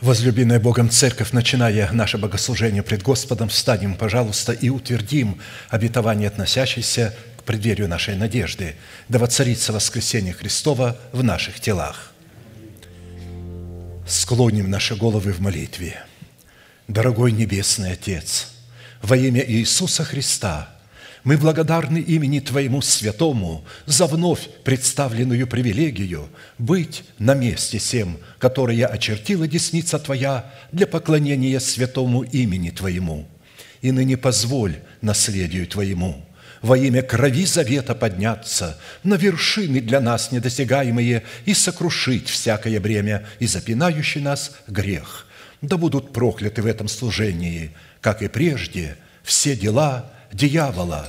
Возлюбленная Богом Церковь, начиная наше богослужение пред Господом, встанем, пожалуйста, и утвердим обетование, относящееся к преддверию нашей надежды, да воцарится воскресение Христова в наших телах. Склоним наши головы в молитве. Дорогой Небесный Отец, во имя Иисуса Христа – мы благодарны имени Твоему святому за вновь представленную привилегию быть на месте всем, которое очертила десница Твоя для поклонения святому имени Твоему. И ныне позволь наследию Твоему во имя крови завета подняться на вершины для нас недосягаемые и сокрушить всякое бремя и запинающий нас грех. Да будут прокляты в этом служении, как и прежде, все дела – дьявола,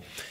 –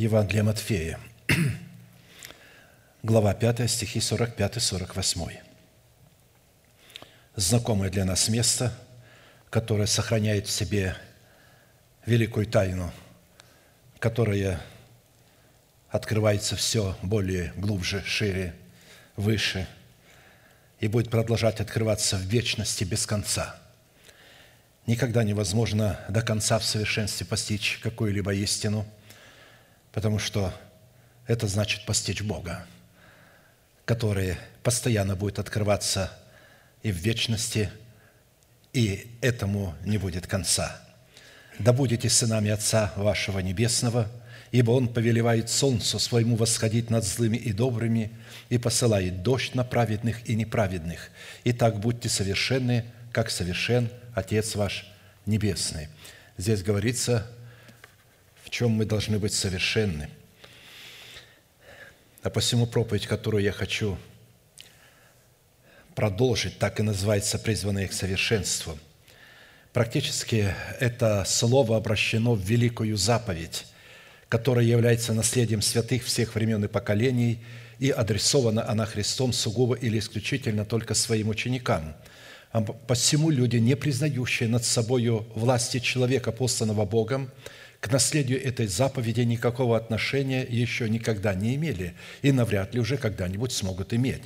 Евангелие Матфея, глава 5, стихи 45-48. Знакомое для нас место, которое сохраняет в себе великую тайну, которая открывается все более глубже, шире, выше и будет продолжать открываться в вечности без конца. Никогда невозможно до конца в совершенстве постичь какую-либо истину – потому что это значит постичь Бога, который постоянно будет открываться и в вечности, и этому не будет конца. Да будете сынами Отца вашего Небесного, ибо Он повелевает солнцу своему восходить над злыми и добрыми и посылает дождь на праведных и неправедных. И так будьте совершенны, как совершен Отец ваш Небесный». Здесь говорится чем мы должны быть совершенны. А посему проповедь, которую я хочу продолжить, так и называется «Призванные к совершенству». Практически это слово обращено в великую заповедь, которая является наследием святых всех времен и поколений, и адресована она Христом сугубо или исключительно только своим ученикам. А посему люди, не признающие над собою власти человека, посланного Богом, к наследию этой заповеди никакого отношения еще никогда не имели и навряд ли уже когда-нибудь смогут иметь.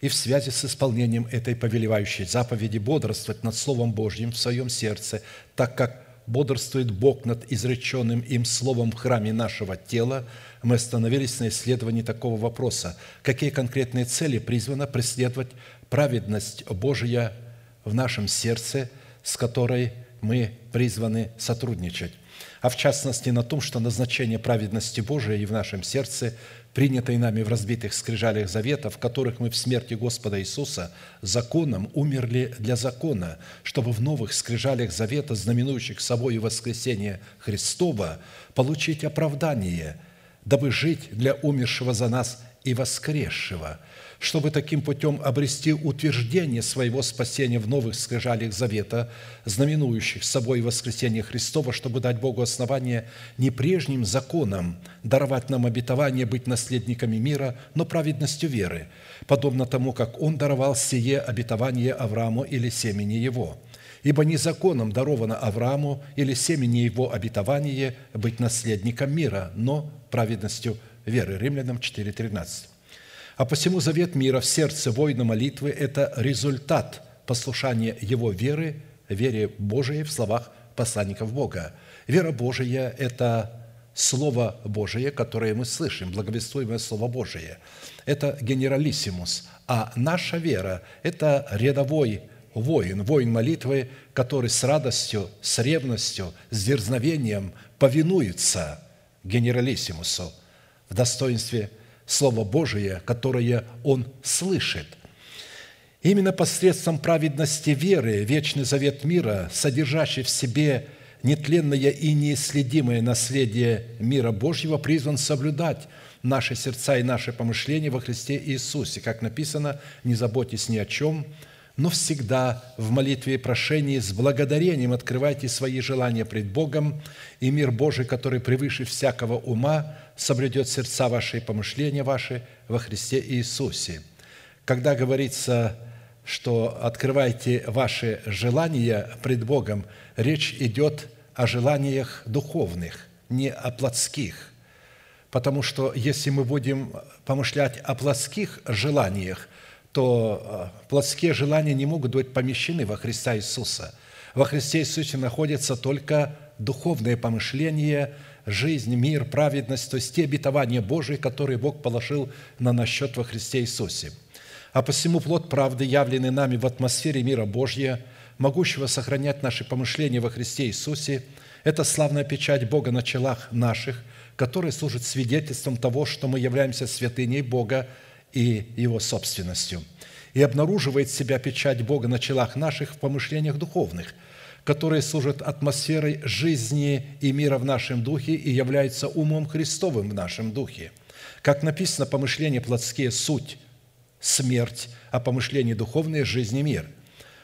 И в связи с исполнением этой повелевающей заповеди бодрствовать над Словом Божьим в своем сердце, так как бодрствует Бог над изреченным им Словом в храме нашего тела, мы остановились на исследовании такого вопроса. Какие конкретные цели призвана преследовать праведность Божия в нашем сердце, с которой мы призваны сотрудничать? А в частности на том, что назначение праведности Божией и в нашем сердце, принятой нами в разбитых скрижалях завета, в которых мы в смерти Господа Иисуса законом умерли для закона, чтобы в новых скрижалях завета, знаменующих собой воскресение Христова, получить оправдание, дабы жить для умершего за нас и воскресшего – чтобы таким путем обрести утверждение своего спасения в новых скрижалях завета, знаменующих собой воскресение Христова, чтобы дать Богу основание не прежним законом даровать нам обетование быть наследниками мира, но праведностью веры, подобно тому, как Он даровал сие обетование Аврааму или семени его. Ибо не законом даровано Аврааму или семени его обетование быть наследником мира, но праведностью веры. Римлянам 4.13. А посему завет мира в сердце воина молитвы – это результат послушания его веры, вере Божией в словах посланников Бога. Вера Божия – это Слово Божие, которое мы слышим, благовествуемое Слово Божие. Это генералиссимус. А наша вера – это рядовой воин, воин молитвы, который с радостью, с ревностью, с дерзновением повинуется генералиссимусу в достоинстве Слова Божия, которое он слышит. Именно посредством праведности веры вечный завет мира, содержащий в себе нетленное и неисследимое наследие мира Божьего, призван соблюдать наши сердца и наши помышления во Христе Иисусе. Как написано, не заботьтесь ни о чем, но всегда в молитве и прошении с благодарением открывайте свои желания пред Богом, и мир Божий, который превыше всякого ума, соблюдет сердца ваши и помышления ваши во Христе Иисусе. Когда говорится, что открывайте ваши желания пред Богом, речь идет о желаниях духовных, не о плотских. Потому что если мы будем помышлять о плотских желаниях, то э, плотские желания не могут быть помещены во Христа Иисуса. Во Христе Иисусе находятся только духовные помышления, жизнь, мир, праведность, то есть те обетования Божии, которые Бог положил на наш счет во Христе Иисусе. А посему плод правды, явленный нами в атмосфере мира Божьего, могущего сохранять наши помышления во Христе Иисусе, это славная печать Бога на челах наших, которая служит свидетельством того, что мы являемся святыней Бога и Его собственностью, и обнаруживает себя печать Бога на челах наших в помышлениях духовных, которые служат атмосферой жизни и мира в нашем духе и являются умом Христовым в нашем духе. Как написано, помышления плотские – суть, смерть, а помышления духовные – жизнь и мир –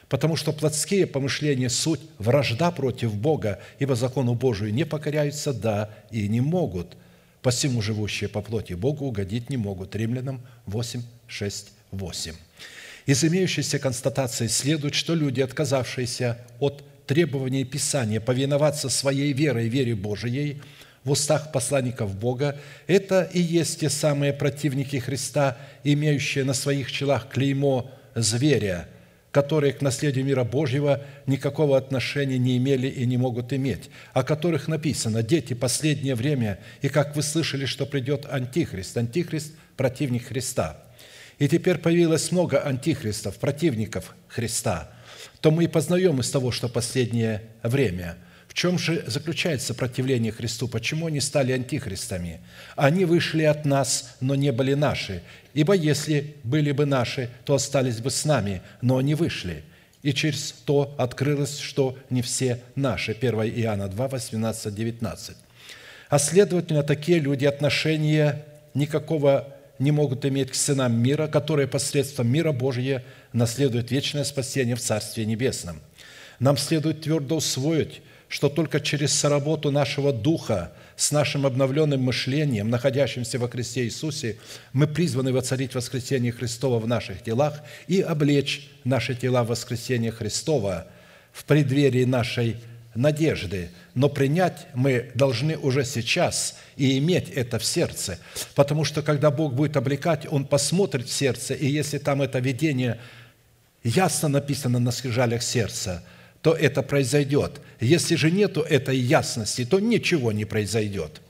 потому что плотские помышления – суть вражда против Бога, ибо закону Божию не покоряются, да, и не могут. Посему живущие по плоти Богу угодить не могут. Римлянам 8, 6, 8. Из имеющейся констатации следует, что люди, отказавшиеся от требований Писания повиноваться своей верой, вере Божией, в устах посланников Бога, это и есть те самые противники Христа, имеющие на своих челах клеймо зверя – которые к наследию мира Божьего никакого отношения не имели и не могут иметь, о которых написано «Дети, последнее время, и как вы слышали, что придет Антихрист». Антихрист – противник Христа. И теперь появилось много антихристов, противников Христа. То мы и познаем из того, что последнее время – чем же заключается сопротивление Христу? Почему они стали антихристами? Они вышли от нас, но не были наши. Ибо если были бы наши, то остались бы с нами, но они вышли. И через то открылось, что не все наши. 1 Иоанна 2, 18, 19. А следовательно, такие люди отношения никакого не могут иметь к сынам мира, которые посредством мира Божия наследуют вечное спасение в Царстве Небесном. Нам следует твердо усвоить, что только через соработу нашего духа с нашим обновленным мышлением, находящимся во Христе Иисусе, мы призваны воцарить воскресение Христова в наших телах и облечь наши тела в воскресение Христова в преддверии нашей надежды. Но принять мы должны уже сейчас и иметь это в сердце, потому что когда Бог будет облекать, Он посмотрит в сердце, и если там это видение ясно написано на скрижалях сердца – то это произойдет. Если же нету этой ясности, то ничего не произойдет.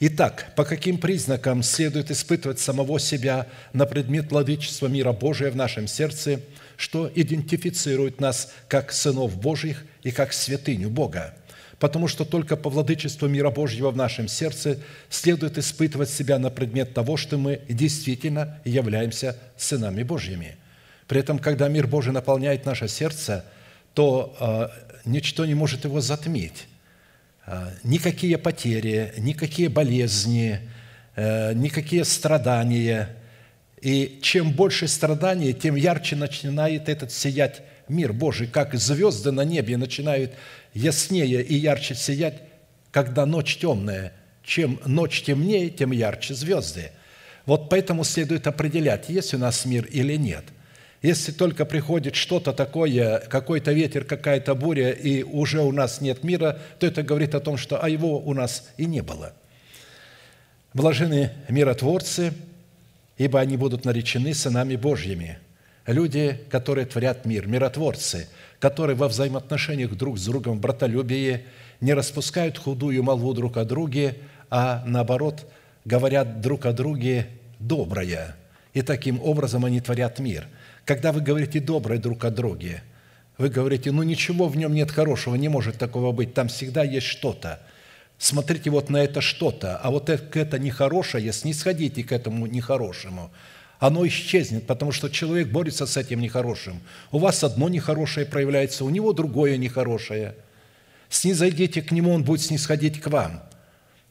Итак, по каким признакам следует испытывать самого себя на предмет владычества мира Божия в нашем сердце, что идентифицирует нас как сынов Божьих и как святыню Бога? Потому что только по владычеству мира Божьего в нашем сердце следует испытывать себя на предмет того, что мы действительно являемся сынами Божьими. При этом, когда мир Божий наполняет наше сердце – то а, ничто не может его затмить. А, никакие потери, никакие болезни, э, никакие страдания. И чем больше страданий, тем ярче начинает этот сиять мир Божий, как звезды на небе начинают яснее и ярче сиять, когда ночь темная. Чем ночь темнее, тем ярче звезды. Вот поэтому следует определять, есть у нас мир или нет – если только приходит что-то такое, какой-то ветер, какая-то буря, и уже у нас нет мира, то это говорит о том, что а его у нас и не было. Блажены миротворцы, ибо они будут наречены сынами Божьими. Люди, которые творят мир, миротворцы, которые во взаимоотношениях друг с другом в братолюбии не распускают худую молву друг о друге, а наоборот говорят друг о друге доброе. И таким образом они творят мир – когда вы говорите доброе друг о друге, вы говорите, ну ничего в нем нет хорошего, не может такого быть, там всегда есть что-то. Смотрите вот на это что-то, а вот это, это нехорошее, снисходите к этому нехорошему. Оно исчезнет, потому что человек борется с этим нехорошим. У вас одно нехорошее проявляется, у него другое нехорошее. Снизойдите к нему, он будет снисходить к вам.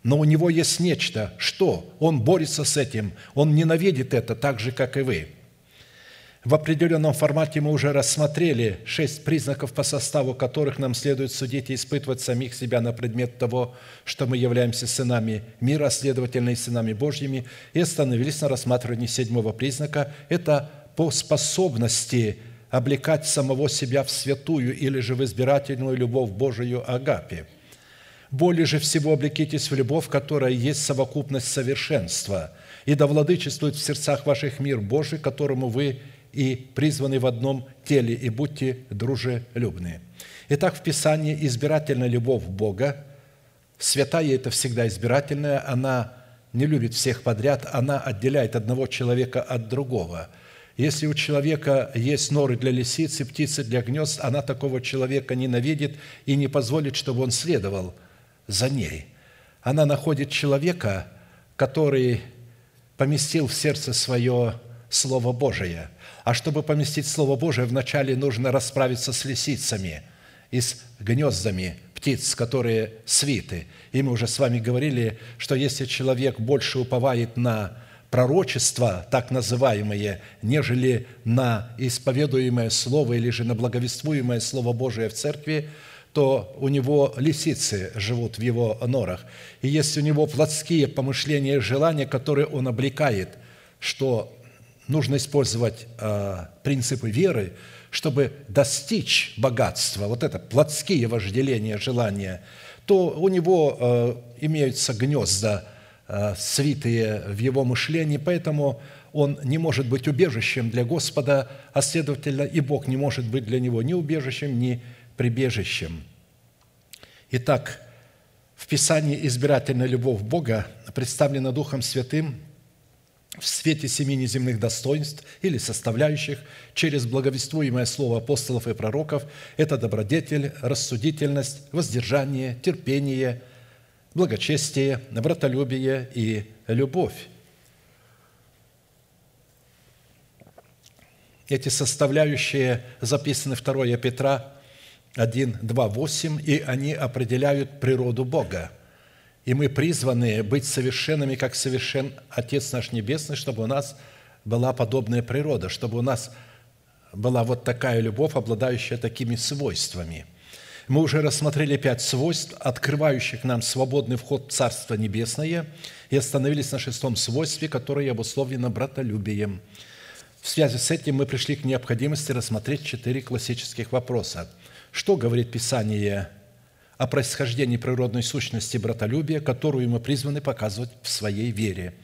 Но у него есть нечто. Что? Он борется с этим. Он ненавидит это так же, как и вы. В определенном формате мы уже рассмотрели шесть признаков, по составу которых нам следует судить и испытывать самих себя на предмет того, что мы являемся сынами мира, следовательно, и сынами Божьими, и остановились на рассматривании седьмого признака – это по способности облекать самого себя в святую или же в избирательную любовь Божию Агапе. Более же всего облекитесь в любовь, которая есть совокупность совершенства, и да владычествует в сердцах ваших мир Божий, которому вы и призваны в одном теле, и будьте дружелюбны». Итак, в Писании избирательная любовь Бога, святая – это всегда избирательная, она не любит всех подряд, она отделяет одного человека от другого. Если у человека есть норы для лисицы, птицы для гнезд, она такого человека ненавидит и не позволит, чтобы он следовал за ней. Она находит человека, который поместил в сердце свое Слово Божие – а чтобы поместить Слово Божие, вначале нужно расправиться с лисицами и с гнездами птиц, которые свиты. И мы уже с вами говорили, что если человек больше уповает на пророчество, так называемое, нежели на исповедуемое Слово или же на благовествуемое Слово Божие в церкви, то у него лисицы живут в его норах. И если у него плотские помышления и желания, которые он облекает, что нужно использовать э, принципы веры, чтобы достичь богатства, вот это плотские вожделения, желания, то у него э, имеются гнезда, э, свитые в его мышлении, поэтому он не может быть убежищем для Господа, а следовательно и Бог не может быть для него ни убежищем, ни прибежищем. Итак, в Писании избирательная любовь Бога представлена Духом Святым – в свете семи неземных достоинств или составляющих через благовествуемое слово апостолов и пророков – это добродетель, рассудительность, воздержание, терпение, благочестие, братолюбие и любовь. Эти составляющие записаны 2 Петра 1, 2, 8, и они определяют природу Бога – и мы призваны быть совершенными, как совершен Отец наш Небесный, чтобы у нас была подобная природа, чтобы у нас была вот такая любовь, обладающая такими свойствами. Мы уже рассмотрели пять свойств, открывающих нам свободный вход в Царство Небесное, и остановились на шестом свойстве, которое обусловлено братолюбием. В связи с этим мы пришли к необходимости рассмотреть четыре классических вопроса. Что говорит Писание о происхождении природной сущности братолюбия, которую мы призваны показывать в своей вере.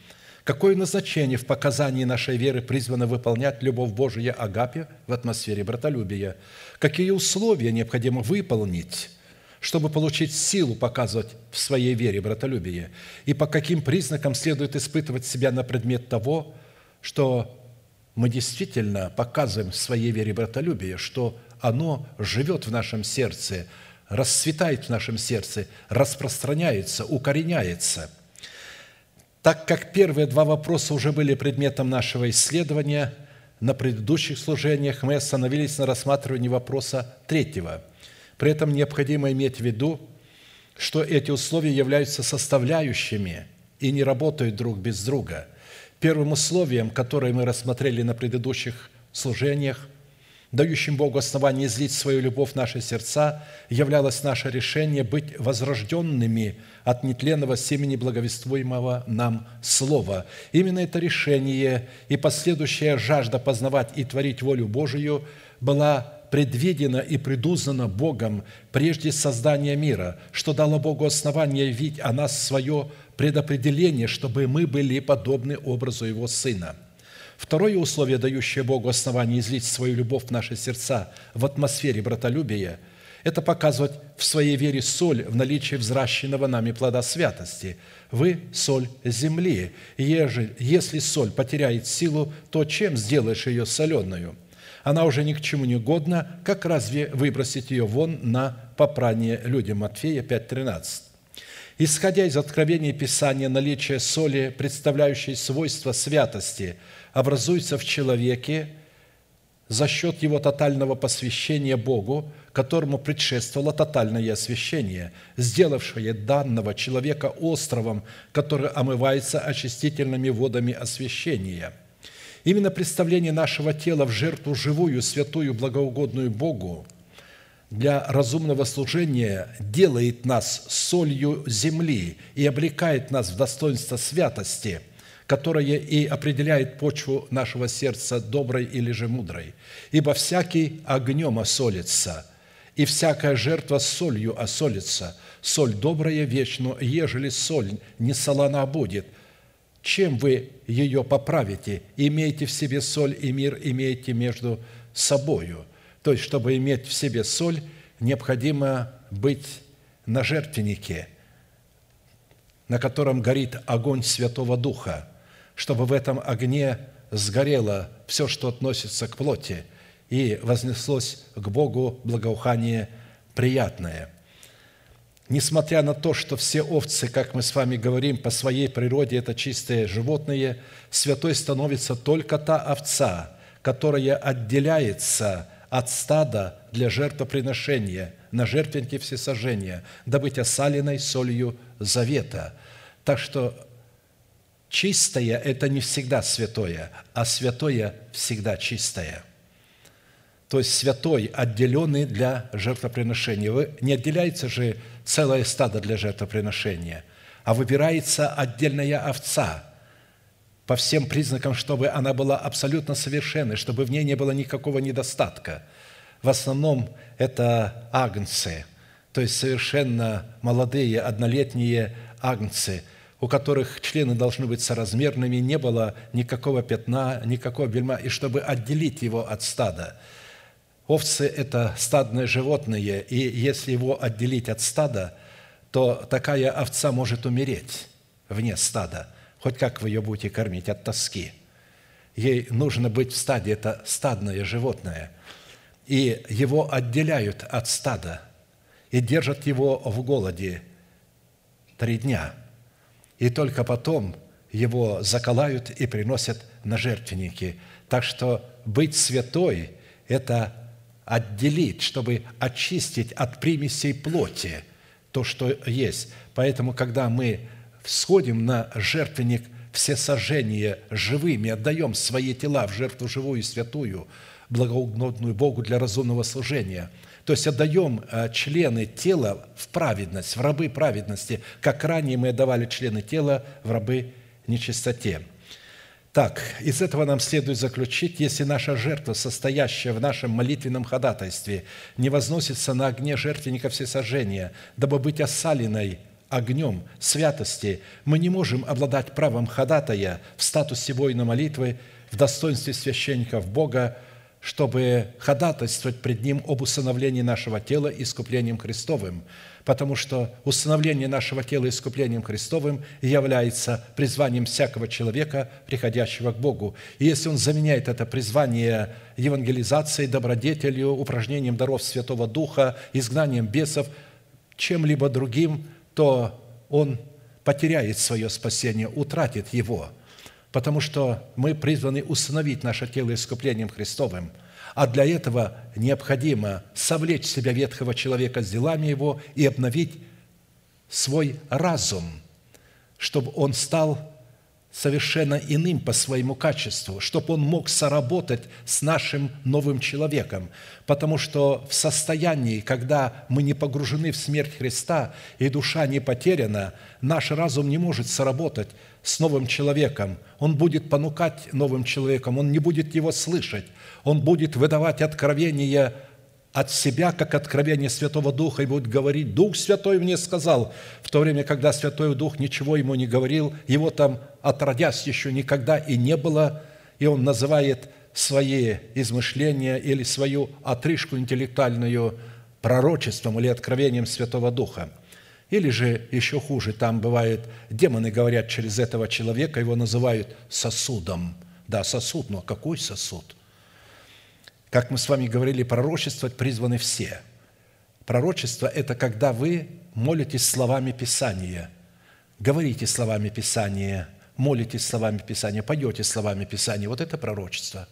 Какое назначение в показании нашей веры призвано выполнять любовь Божия Агапе в атмосфере братолюбия? Какие условия необходимо выполнить, чтобы получить силу показывать в своей вере братолюбие? И по каким признакам следует испытывать себя на предмет того, что мы действительно показываем в своей вере братолюбие, что оно живет в нашем сердце – расцветает в нашем сердце, распространяется, укореняется. Так как первые два вопроса уже были предметом нашего исследования, на предыдущих служениях мы остановились на рассматривании вопроса третьего. При этом необходимо иметь в виду, что эти условия являются составляющими и не работают друг без друга. Первым условием, которое мы рассмотрели на предыдущих служениях – дающим Богу основание излить свою любовь в наши сердца, являлось наше решение быть возрожденными от нетленного семени благовествуемого нам Слова. Именно это решение и последующая жажда познавать и творить волю Божию была предвидена и предузнана Богом прежде создания мира, что дало Богу основание видеть о нас свое предопределение, чтобы мы были подобны образу Его Сына – Второе условие, дающее Богу основание излить свою любовь в наши сердца в атмосфере братолюбия, это показывать в своей вере соль в наличии взращенного нами плода святости. Вы – соль земли. Если соль потеряет силу, то чем сделаешь ее соленую? она уже ни к чему не годна, как разве выбросить ее вон на попрание людям? Матфея 5.13. Исходя из откровения Писания, наличие соли, представляющей свойства святости, образуется в человеке за счет его тотального посвящения Богу, которому предшествовало тотальное освящение, сделавшее данного человека островом, который омывается очистительными водами освящения. Именно представление нашего тела в жертву живую, святую, благоугодную Богу для разумного служения делает нас солью земли и облекает нас в достоинство святости – которое и определяет почву нашего сердца доброй или же мудрой. Ибо всякий огнем осолится, и всякая жертва солью осолится. Соль добрая вечно, ежели соль не солона будет. Чем вы ее поправите? Имейте в себе соль, и мир имеете между собою. То есть, чтобы иметь в себе соль, необходимо быть на жертвеннике, на котором горит огонь Святого Духа – чтобы в этом огне сгорело все, что относится к плоти, и вознеслось к Богу благоухание приятное. Несмотря на то, что все овцы, как мы с вами говорим, по своей природе это чистые животные, святой становится только та овца, которая отделяется от стада для жертвоприношения на жертвеннике всесожжения, да быть осаленной солью завета. Так что Чистое – это не всегда святое, а святое всегда чистое. То есть святой, отделенный для жертвоприношения. Вы, не отделяется же целое стадо для жертвоприношения, а выбирается отдельная овца по всем признакам, чтобы она была абсолютно совершенной, чтобы в ней не было никакого недостатка. В основном это агнцы, то есть совершенно молодые, однолетние агнцы – у которых члены должны быть соразмерными, не было никакого пятна, никакого бельма, и чтобы отделить его от стада. Овцы – это стадное животное, и если его отделить от стада, то такая овца может умереть вне стада, хоть как вы ее будете кормить от тоски. Ей нужно быть в стаде, это стадное животное. И его отделяют от стада и держат его в голоде три дня – и только потом его заколают и приносят на жертвенники. Так что быть святой – это отделить, чтобы очистить от примесей плоти то, что есть. Поэтому, когда мы всходим на жертвенник все сожжения живыми, отдаем свои тела в жертву живую и святую, благоугодную Богу для разумного служения – то есть отдаем э, члены тела в праведность, в рабы праведности, как ранее мы отдавали члены тела в рабы нечистоте. Так, из этого нам следует заключить, если наша жертва, состоящая в нашем молитвенном ходатайстве, не возносится на огне жертвенника всесожжения, дабы быть осаленной огнем святости, мы не можем обладать правом ходатая в статусе воина молитвы, в достоинстве священников Бога, чтобы ходатайствовать пред Ним об усыновлении нашего тела искуплением Христовым, потому что усыновление нашего тела искуплением Христовым является призванием всякого человека, приходящего к Богу. И если он заменяет это призвание евангелизацией, добродетелью, упражнением даров Святого Духа, изгнанием бесов, чем-либо другим, то он потеряет свое спасение, утратит его – потому что мы призваны установить наше тело искуплением Христовым, а для этого необходимо совлечь себя ветхого человека с делами его и обновить свой разум, чтобы он стал совершенно иным по своему качеству, чтобы он мог соработать с нашим новым человеком. Потому что в состоянии, когда мы не погружены в смерть Христа и душа не потеряна, наш разум не может соработать с новым человеком. Он будет понукать новым человеком, он не будет его слышать, он будет выдавать откровения от себя, как откровение Святого Духа, и будет говорить, «Дух Святой мне сказал», в то время, когда Святой Дух ничего ему не говорил, его там отродясь еще никогда и не было, и он называет свои измышления или свою отрыжку интеллектуальную пророчеством или откровением Святого Духа. Или же еще хуже, там бывает, демоны говорят через этого человека, его называют сосудом. Да, сосуд, но какой сосуд? Как мы с вами говорили, пророчествовать призваны все. Пророчество – это когда вы молитесь словами Писания, говорите словами Писания, молитесь словами Писания, поете словами Писания. Вот это пророчество.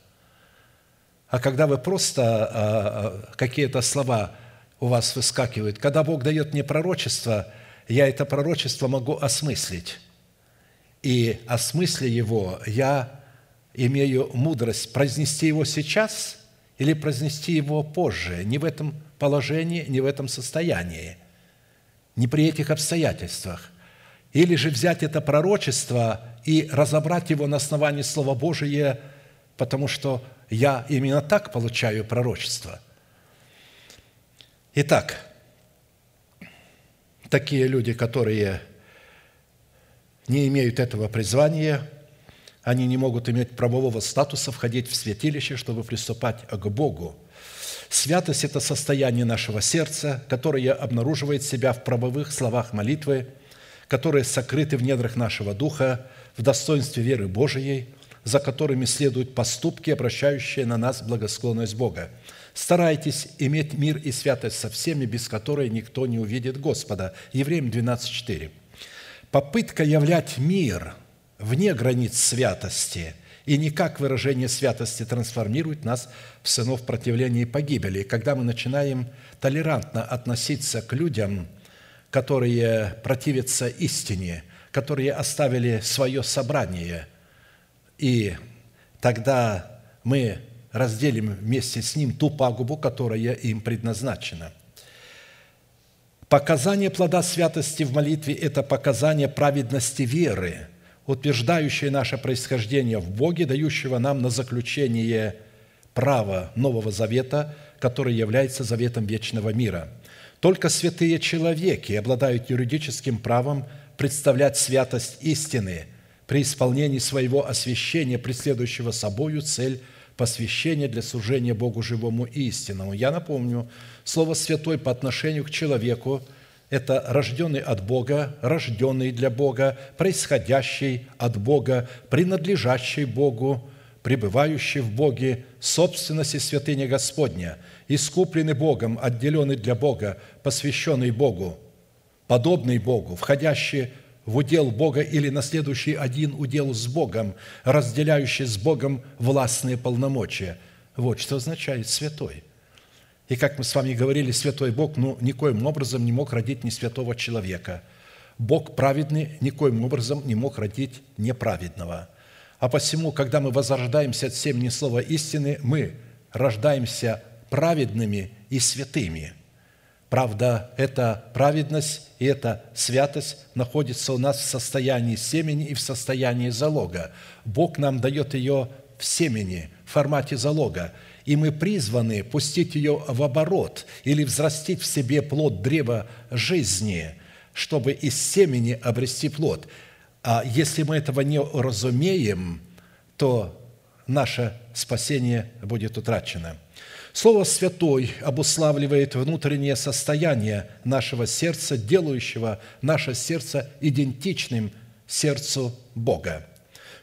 А когда вы просто а, а, какие-то слова у вас выскакивают, когда Бог дает мне пророчество, я это пророчество могу осмыслить. И осмысля его я имею мудрость произнести его сейчас или произнести его позже, не в этом положении, не в этом состоянии, не при этих обстоятельствах. Или же взять это пророчество и разобрать его на основании Слова Божия, потому что я именно так получаю пророчество. Итак, такие люди, которые не имеют этого призвания, они не могут иметь правового статуса входить в святилище, чтобы приступать к Богу. Святость – это состояние нашего сердца, которое обнаруживает себя в правовых словах молитвы, которые сокрыты в недрах нашего духа, в достоинстве веры Божией, за которыми следуют поступки, обращающие на нас благосклонность Бога. Старайтесь иметь мир и святость со всеми, без которой никто не увидит Господа. Евреям 12.4. Попытка являть мир – вне границ святости и не как выражение святости трансформирует нас в сынов противления и погибели. И когда мы начинаем толерантно относиться к людям, которые противятся истине, которые оставили свое собрание, и тогда мы разделим вместе с ним ту пагубу, которая им предназначена. Показание плода святости в молитве – это показание праведности веры – утверждающее наше происхождение в Боге, дающего нам на заключение права Нового Завета, который является заветом вечного мира. Только святые человеки обладают юридическим правом представлять святость истины при исполнении своего освящения, преследующего собою цель посвящения для служения Богу живому и истинному. Я напомню, слово «святой» по отношению к человеку – это рожденный от Бога, рожденный для Бога, происходящий от Бога, принадлежащий Богу, пребывающий в Боге, собственности святыни Господня, искупленный Богом, отделенный для Бога, посвященный Богу, подобный Богу, входящий в удел Бога или наследующий один удел с Богом, разделяющий с Богом властные полномочия. Вот что означает «святой». И как мы с вами говорили, святой Бог ну, никоим образом не мог родить не святого человека. Бог праведный никоим образом не мог родить неправедного. А посему, когда мы возрождаемся от семени слова истины, мы рождаемся праведными и святыми. Правда, эта праведность и эта святость находится у нас в состоянии семени и в состоянии залога. Бог нам дает ее в семени, в формате залога и мы призваны пустить ее в оборот или взрастить в себе плод древа жизни, чтобы из семени обрести плод. А если мы этого не разумеем, то наше спасение будет утрачено. Слово «святой» обуславливает внутреннее состояние нашего сердца, делающего наше сердце идентичным сердцу Бога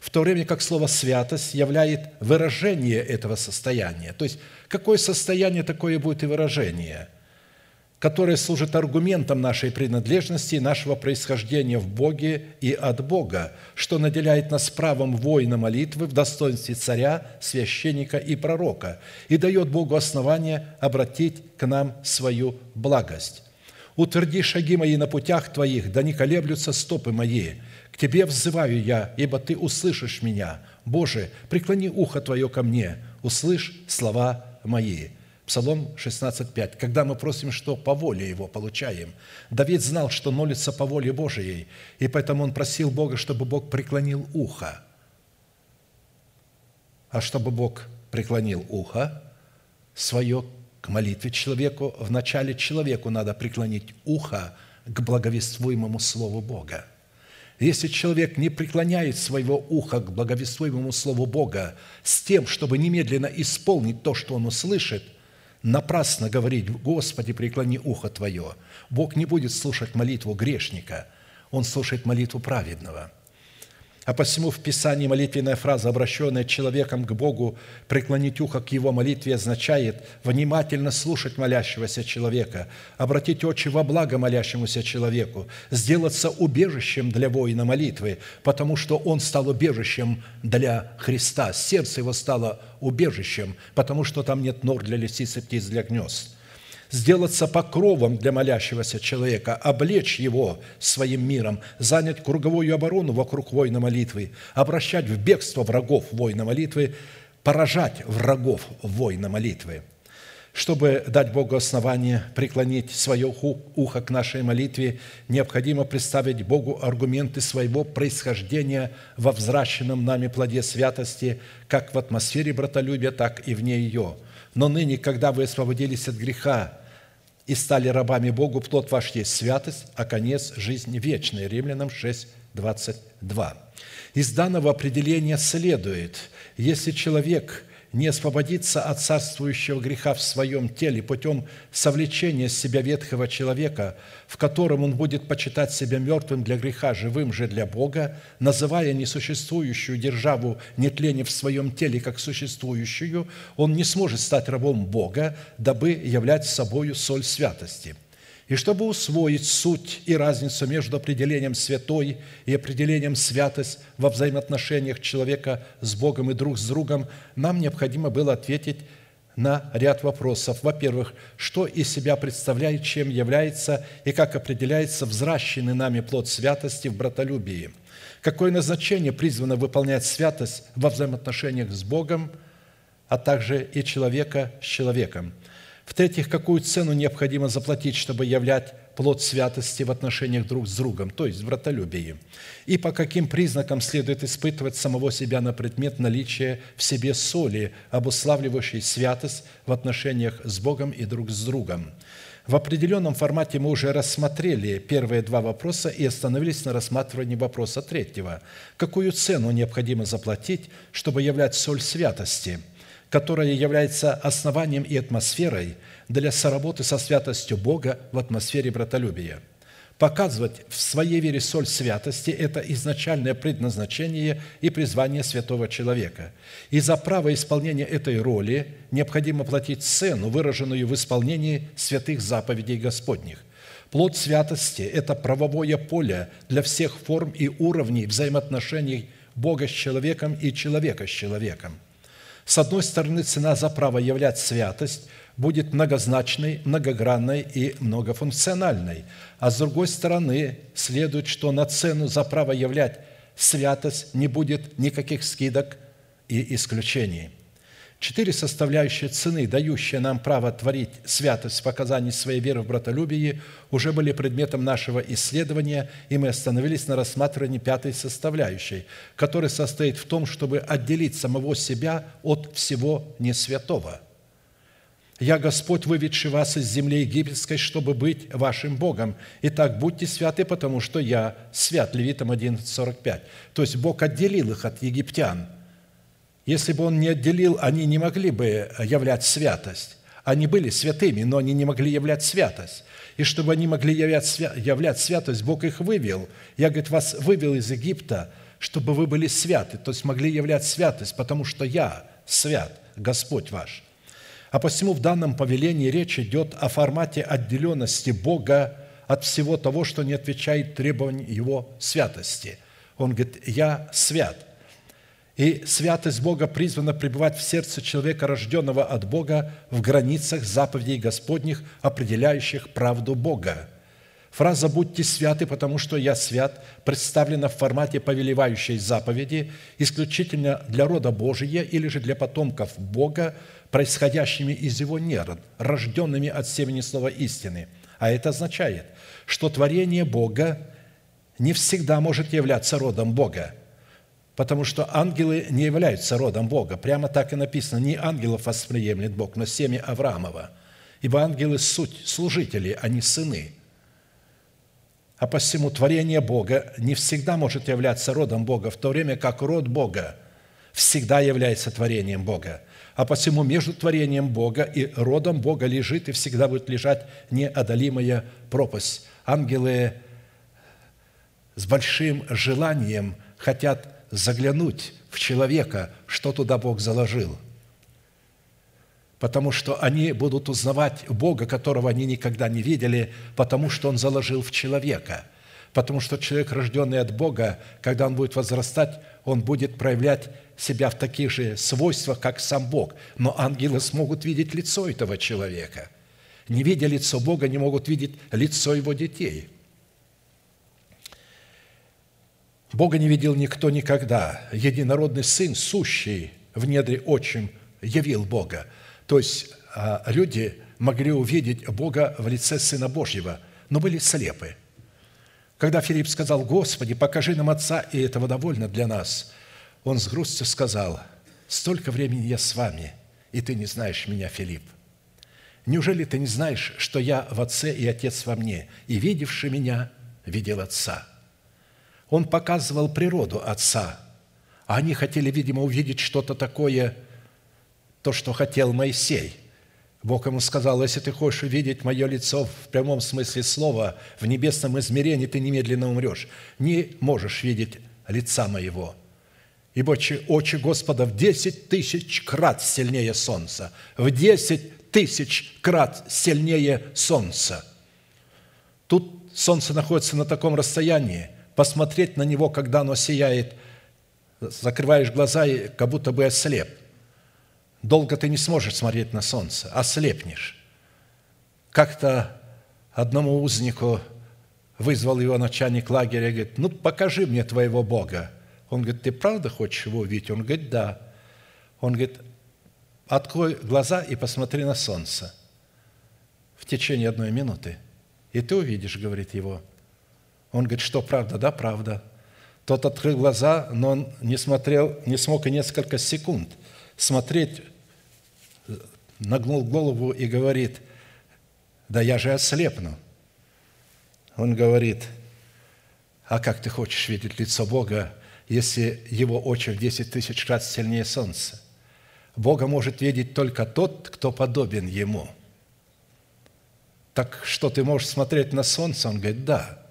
в то время как слово «святость» являет выражение этого состояния. То есть, какое состояние, такое будет и выражение, которое служит аргументом нашей принадлежности и нашего происхождения в Боге и от Бога, что наделяет нас правом воина молитвы в достоинстве царя, священника и пророка и дает Богу основание обратить к нам свою благость. «Утверди шаги мои на путях Твоих, да не колеблются стопы мои, к Тебе взываю я, ибо Ты услышишь меня. Боже, преклони ухо Твое ко мне, услышь слова мои». Псалом 16.5. Когда мы просим, что по воле Его получаем. Давид знал, что молится по воле Божией, и поэтому он просил Бога, чтобы Бог преклонил ухо. А чтобы Бог преклонил ухо свое к молитве человеку, вначале человеку надо преклонить ухо к благовествуемому Слову Бога – если человек не преклоняет своего уха к благовествуемому Слову Бога с тем, чтобы немедленно исполнить то, что он услышит, напрасно говорить «Господи, преклони ухо Твое». Бог не будет слушать молитву грешника, Он слушает молитву праведного. А посему в Писании молитвенная фраза, обращенная человеком к Богу, преклонить ухо к его молитве, означает внимательно слушать молящегося человека, обратить очи во благо молящемуся человеку, сделаться убежищем для воина молитвы, потому что он стал убежищем для Христа. Сердце его стало убежищем, потому что там нет нор для лисиц и птиц для гнезд сделаться покровом для молящегося человека, облечь его своим миром, занять круговую оборону вокруг воина молитвы, обращать в бегство врагов воина молитвы, поражать врагов воина молитвы. Чтобы дать Богу основание преклонить свое ухо к нашей молитве, необходимо представить Богу аргументы своего происхождения во взращенном нами плоде святости, как в атмосфере братолюбия, так и вне ее. Но ныне, когда вы освободились от греха, и стали рабами Богу, плод ваш есть святость, а конец – жизнь вечная». Римлянам 6, 22. Из данного определения следует, если человек не освободиться от царствующего греха в своем теле путем совлечения с себя ветхого человека, в котором он будет почитать себя мертвым для греха, живым же для Бога, называя несуществующую державу нетления в своем теле как существующую, он не сможет стать рабом Бога, дабы являть собою соль святости – и чтобы усвоить суть и разницу между определением «святой» и определением «святость» во взаимоотношениях человека с Богом и друг с другом, нам необходимо было ответить на ряд вопросов. Во-первых, что из себя представляет, чем является и как определяется взращенный нами плод святости в братолюбии? Какое назначение призвано выполнять святость во взаимоотношениях с Богом, а также и человека с человеком – в-третьих, какую цену необходимо заплатить, чтобы являть плод святости в отношениях друг с другом, то есть в. И по каким признакам следует испытывать самого себя на предмет наличия в себе соли, обуславливающей святость в отношениях с Богом и друг с другом. В определенном формате мы уже рассмотрели первые два вопроса и остановились на рассматривании вопроса третьего. Какую цену необходимо заплатить, чтобы являть соль святости – которая является основанием и атмосферой для соработы со святостью Бога в атмосфере братолюбия. Показывать в своей вере соль святости – это изначальное предназначение и призвание святого человека. И за право исполнения этой роли необходимо платить цену, выраженную в исполнении святых заповедей Господних. Плод святости – это правовое поле для всех форм и уровней взаимоотношений Бога с человеком и человека с человеком – с одной стороны, цена за право являть святость будет многозначной, многогранной и многофункциональной, а с другой стороны, следует, что на цену за право являть святость не будет никаких скидок и исключений – Четыре составляющие цены, дающие нам право творить святость в показании своей веры в братолюбии, уже были предметом нашего исследования, и мы остановились на рассматривании пятой составляющей, которая состоит в том, чтобы отделить самого себя от всего несвятого. «Я Господь, выведший вас из земли египетской, чтобы быть вашим Богом. Итак, будьте святы, потому что я свят». Левитам 11:45. То есть Бог отделил их от египтян – если бы он не отделил, они не могли бы являть святость. Они были святыми, но они не могли являть святость. И чтобы они могли являть, являть святость, Бог их вывел. Я, говорит, вас вывел из Египта, чтобы вы были святы, то есть могли являть святость, потому что я свят, Господь ваш. А посему в данном повелении речь идет о формате отделенности Бога от всего того, что не отвечает требованиям Его святости. Он говорит, я свят – и святость Бога призвана пребывать в сердце человека, рожденного от Бога, в границах заповедей Господних, определяющих правду Бога. Фраза «будьте святы, потому что я свят» представлена в формате повелевающей заповеди исключительно для рода Божия или же для потомков Бога, происходящими из его нерод, рожденными от семени слова истины. А это означает, что творение Бога не всегда может являться родом Бога – Потому что ангелы не являются родом Бога. Прямо так и написано, не ангелов восприемлет Бог, но семя Авраамова. Ибо ангелы – суть служители, а не сыны. А посему творение Бога не всегда может являться родом Бога, в то время как род Бога всегда является творением Бога. А посему между творением Бога и родом Бога лежит и всегда будет лежать неодолимая пропасть. Ангелы с большим желанием – хотят заглянуть в человека, что туда Бог заложил. Потому что они будут узнавать Бога, которого они никогда не видели, потому что Он заложил в человека. Потому что человек, рожденный от Бога, когда он будет возрастать, он будет проявлять себя в таких же свойствах, как сам Бог. Но ангелы смогут видеть лицо этого человека. Не видя лицо Бога, не могут видеть лицо Его детей – Бога не видел никто никогда. Единородный Сын, сущий в недре отчим, явил Бога. То есть а, люди могли увидеть Бога в лице Сына Божьего, но были слепы. Когда Филипп сказал, «Господи, покажи нам Отца, и этого довольно для нас», он с грустью сказал, «Столько времени я с вами, и ты не знаешь меня, Филипп. Неужели ты не знаешь, что я в Отце и Отец во мне, и видевший меня видел Отца?» Он показывал природу Отца, а они хотели, видимо, увидеть что-то такое, то, что хотел Моисей. Бог ему сказал, если ты хочешь увидеть мое лицо в прямом смысле слова, в небесном измерении, ты немедленно умрешь. Не можешь видеть лица моего. Ибо очи Господа в десять тысяч крат сильнее солнца. В десять тысяч крат сильнее солнца. Тут солнце находится на таком расстоянии – посмотреть на него, когда оно сияет, закрываешь глаза и как будто бы ослеп. Долго ты не сможешь смотреть на солнце, ослепнешь. Как-то одному узнику вызвал его начальник лагеря и говорит, ну, покажи мне твоего Бога. Он говорит, ты правда хочешь его увидеть? Он говорит, да. Он говорит, открой глаза и посмотри на солнце в течение одной минуты. И ты увидишь, говорит его, он говорит, что правда? Да, правда. Тот открыл глаза, но он не смотрел, не смог и несколько секунд смотреть, нагнул голову и говорит, да я же ослепну. Он говорит, а как ты хочешь видеть лицо Бога, если его очи в 10 тысяч раз сильнее солнца? Бога может видеть только тот, кто подобен Ему. Так что ты можешь смотреть на солнце? Он говорит, да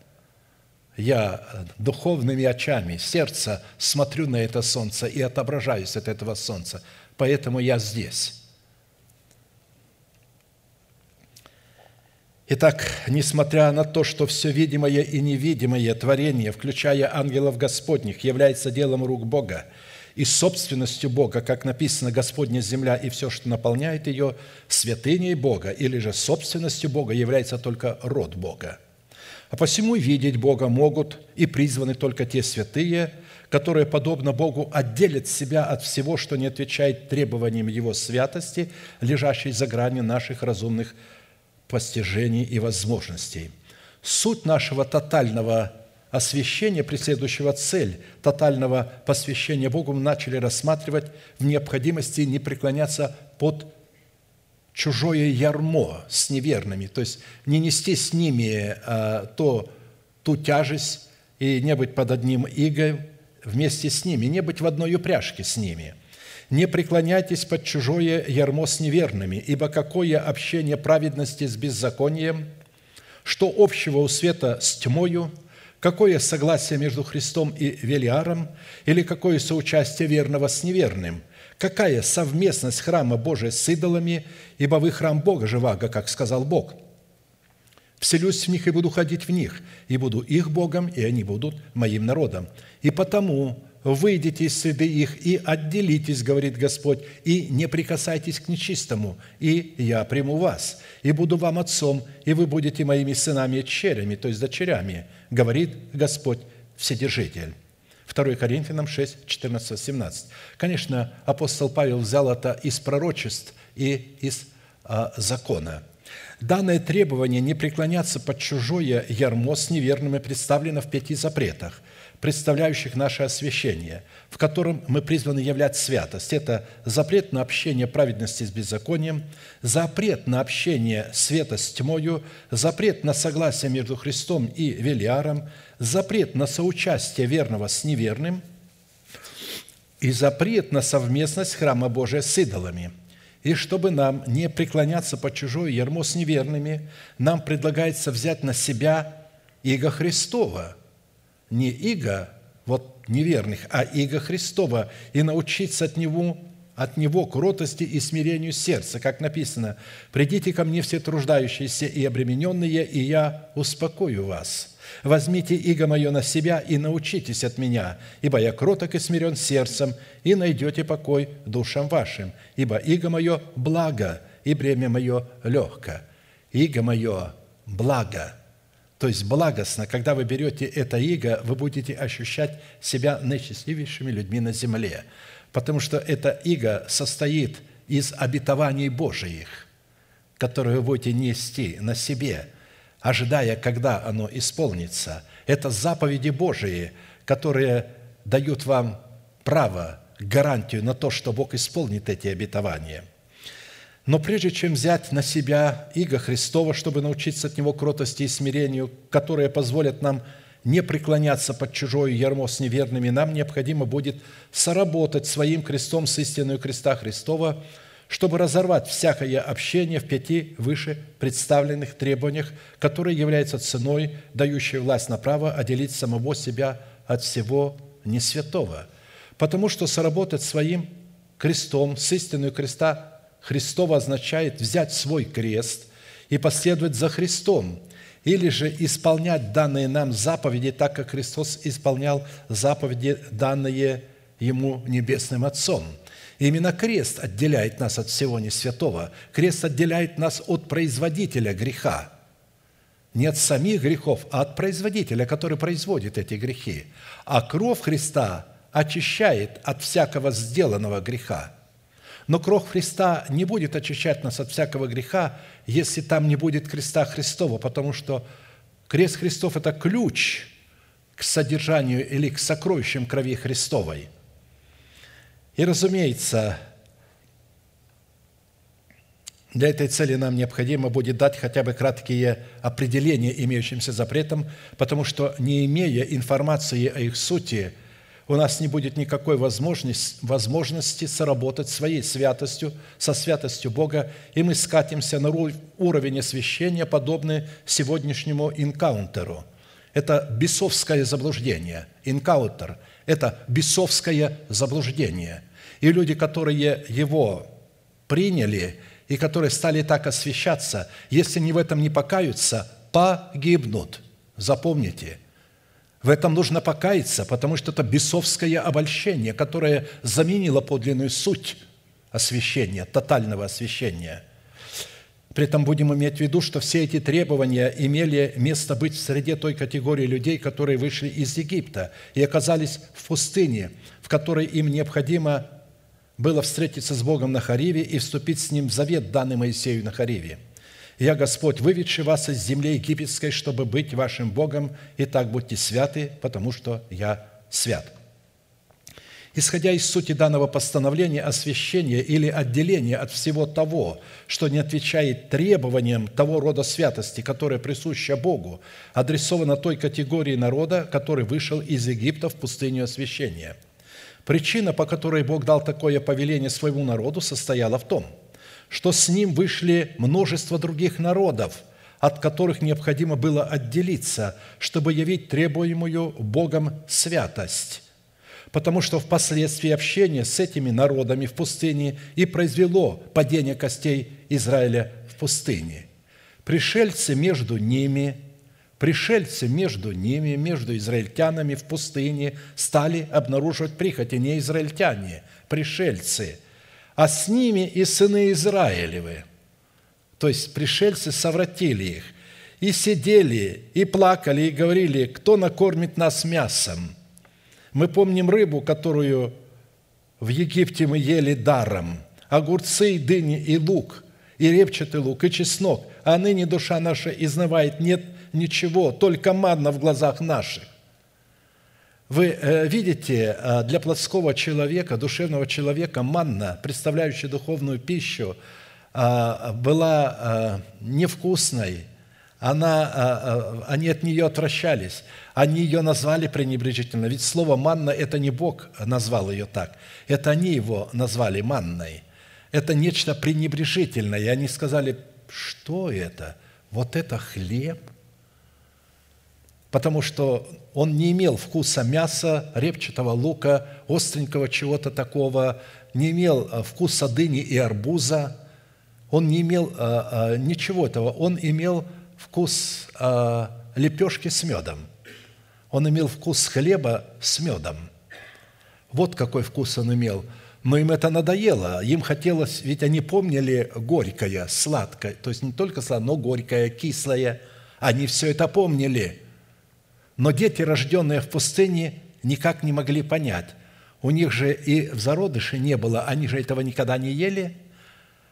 я духовными очами сердца смотрю на это солнце и отображаюсь от этого солнца. Поэтому я здесь. Итак, несмотря на то, что все видимое и невидимое творение, включая ангелов Господних, является делом рук Бога и собственностью Бога, как написано, Господня земля и все, что наполняет ее, святыней Бога или же собственностью Бога является только род Бога – а посему видеть Бога могут и призваны только те святые, которые, подобно Богу, отделят себя от всего, что не отвечает требованиям Его святости, лежащей за гранью наших разумных постижений и возможностей. Суть нашего тотального освящения, преследующего цель тотального посвящения Богу, мы начали рассматривать в необходимости не преклоняться под чужое ярмо с неверными, то есть не нести с ними а, то, ту тяжесть и не быть под одним игой вместе с ними, не быть в одной упряжке с ними. Не преклоняйтесь под чужое ярмо с неверными, ибо какое общение праведности с беззаконием, что общего у света с тьмою, какое согласие между Христом и Велиаром, или какое соучастие верного с неверным – Какая совместность храма Божия с идолами, ибо вы храм Бога живаго, как сказал Бог. Вселюсь в них и буду ходить в них, и буду их Богом, и они будут моим народом. И потому выйдите из среды их и отделитесь, говорит Господь, и не прикасайтесь к нечистому, и я приму вас, и буду вам отцом, и вы будете моими сынами и черями, то есть дочерями, говорит Господь Вседержитель. 2 Коринфянам 6, 14, 17. Конечно, апостол Павел взял это из пророчеств и из а, закона. Данное требование не преклоняться под чужое ярмо с неверными представлено в пяти запретах, представляющих наше освящение, в котором мы призваны являть святость. Это запрет на общение праведности с беззаконием, запрет на общение света с тьмою, запрет на согласие между Христом и Велиаром, запрет на соучастие верного с неверным и запрет на совместность храма Божия с идолами. И чтобы нам не преклоняться под чужое ярмо с неверными, нам предлагается взять на себя иго Христова, не иго вот неверных, а иго Христова, и научиться от Него от Него кротости и смирению сердца, как написано, «Придите ко мне все труждающиеся и обремененные, и я успокою вас. Возьмите иго мое на себя и научитесь от меня, ибо я кроток и смирен сердцем, и найдете покой душам вашим, ибо иго мое – благо, и бремя мое легко». Иго мое – благо – то есть благостно, когда вы берете это иго, вы будете ощущать себя наисчастливейшими людьми на земле – потому что это иго состоит из обетований Божиих, которые вы будете нести на себе, ожидая, когда оно исполнится. Это заповеди Божии, которые дают вам право, гарантию на то, что Бог исполнит эти обетования. Но прежде чем взять на себя иго Христова, чтобы научиться от Него кротости и смирению, которые позволят нам – не преклоняться под чужое ярмо с неверными, нам необходимо будет соработать своим крестом с истинной креста Христова, чтобы разорвать всякое общение в пяти выше представленных требованиях, которые являются ценой, дающей власть на право отделить самого себя от всего несвятого. Потому что соработать своим крестом с истинной креста Христова означает взять свой крест и последовать за Христом – или же исполнять данные нам заповеди, так как Христос исполнял заповеди, данные Ему Небесным Отцом. Именно крест отделяет нас от всего несвятого. Крест отделяет нас от производителя греха. Не от самих грехов, а от производителя, который производит эти грехи. А кровь Христа очищает от всякого сделанного греха – но кровь Христа не будет очищать нас от всякого греха, если там не будет креста Христова, потому что крест Христов – это ключ к содержанию или к сокровищам крови Христовой. И, разумеется, для этой цели нам необходимо будет дать хотя бы краткие определения имеющимся запретам, потому что, не имея информации о их сути – у нас не будет никакой возможности, возможности соработать своей святостью, со святостью Бога, и мы скатимся на уровень освящения, подобный сегодняшнему инкаунтеру. Это бесовское заблуждение. Инкаунтер – это бесовское заблуждение. И люди, которые его приняли и которые стали так освящаться, если они в этом не покаются, погибнут. Запомните – в этом нужно покаяться, потому что это бесовское обольщение, которое заменило подлинную суть освящения, тотального освящения. При этом будем иметь в виду, что все эти требования имели место быть в среде той категории людей, которые вышли из Египта и оказались в пустыне, в которой им необходимо было встретиться с Богом на Хариве и вступить с Ним в завет, данный Моисею на Хариве – я Господь, выведший вас из земли египетской, чтобы быть вашим Богом, и так будьте святы, потому что я свят». Исходя из сути данного постановления, освящение или отделение от всего того, что не отвечает требованиям того рода святости, которая присуща Богу, адресовано той категории народа, который вышел из Египта в пустыню освящения. Причина, по которой Бог дал такое повеление своему народу, состояла в том – что с ним вышли множество других народов, от которых необходимо было отделиться, чтобы явить требуемую Богом святость. Потому что впоследствии общение с этими народами в пустыне и произвело падение костей Израиля в пустыне. Пришельцы между ними, пришельцы между ними, между израильтянами в пустыне стали обнаруживать прихоти, не израильтяне, пришельцы – а с ними и сыны Израилевы. То есть пришельцы совратили их. И сидели, и плакали, и говорили, кто накормит нас мясом. Мы помним рыбу, которую в Египте мы ели даром, огурцы, и дыни, и лук, и репчатый лук, и чеснок. А ныне душа наша изнывает, нет ничего, только манна в глазах наших. Вы э, видите, э, для плотского человека, душевного человека манна, представляющая духовную пищу, э, была невкусной, она, они от нее отвращались, они ее назвали пренебрежительно. Ведь слово «манна» – это не Бог назвал ее так, это они его назвали манной. Это нечто пренебрежительное. И они сказали, что это? Вот это хлеб – потому что он не имел вкуса мяса, репчатого лука, остренького чего-то такого, не имел э, вкуса дыни и арбуза, он не имел а, а, ничего этого, он имел вкус а, лепешки с медом, он имел вкус хлеба с медом. Вот какой вкус он имел. Но им это надоело, им хотелось, ведь они помнили горькое, сладкое, то есть не только сладкое, но горькое, кислое, они все это помнили – но дети, рожденные в пустыне, никак не могли понять. У них же и в зародыше не было, они же этого никогда не ели,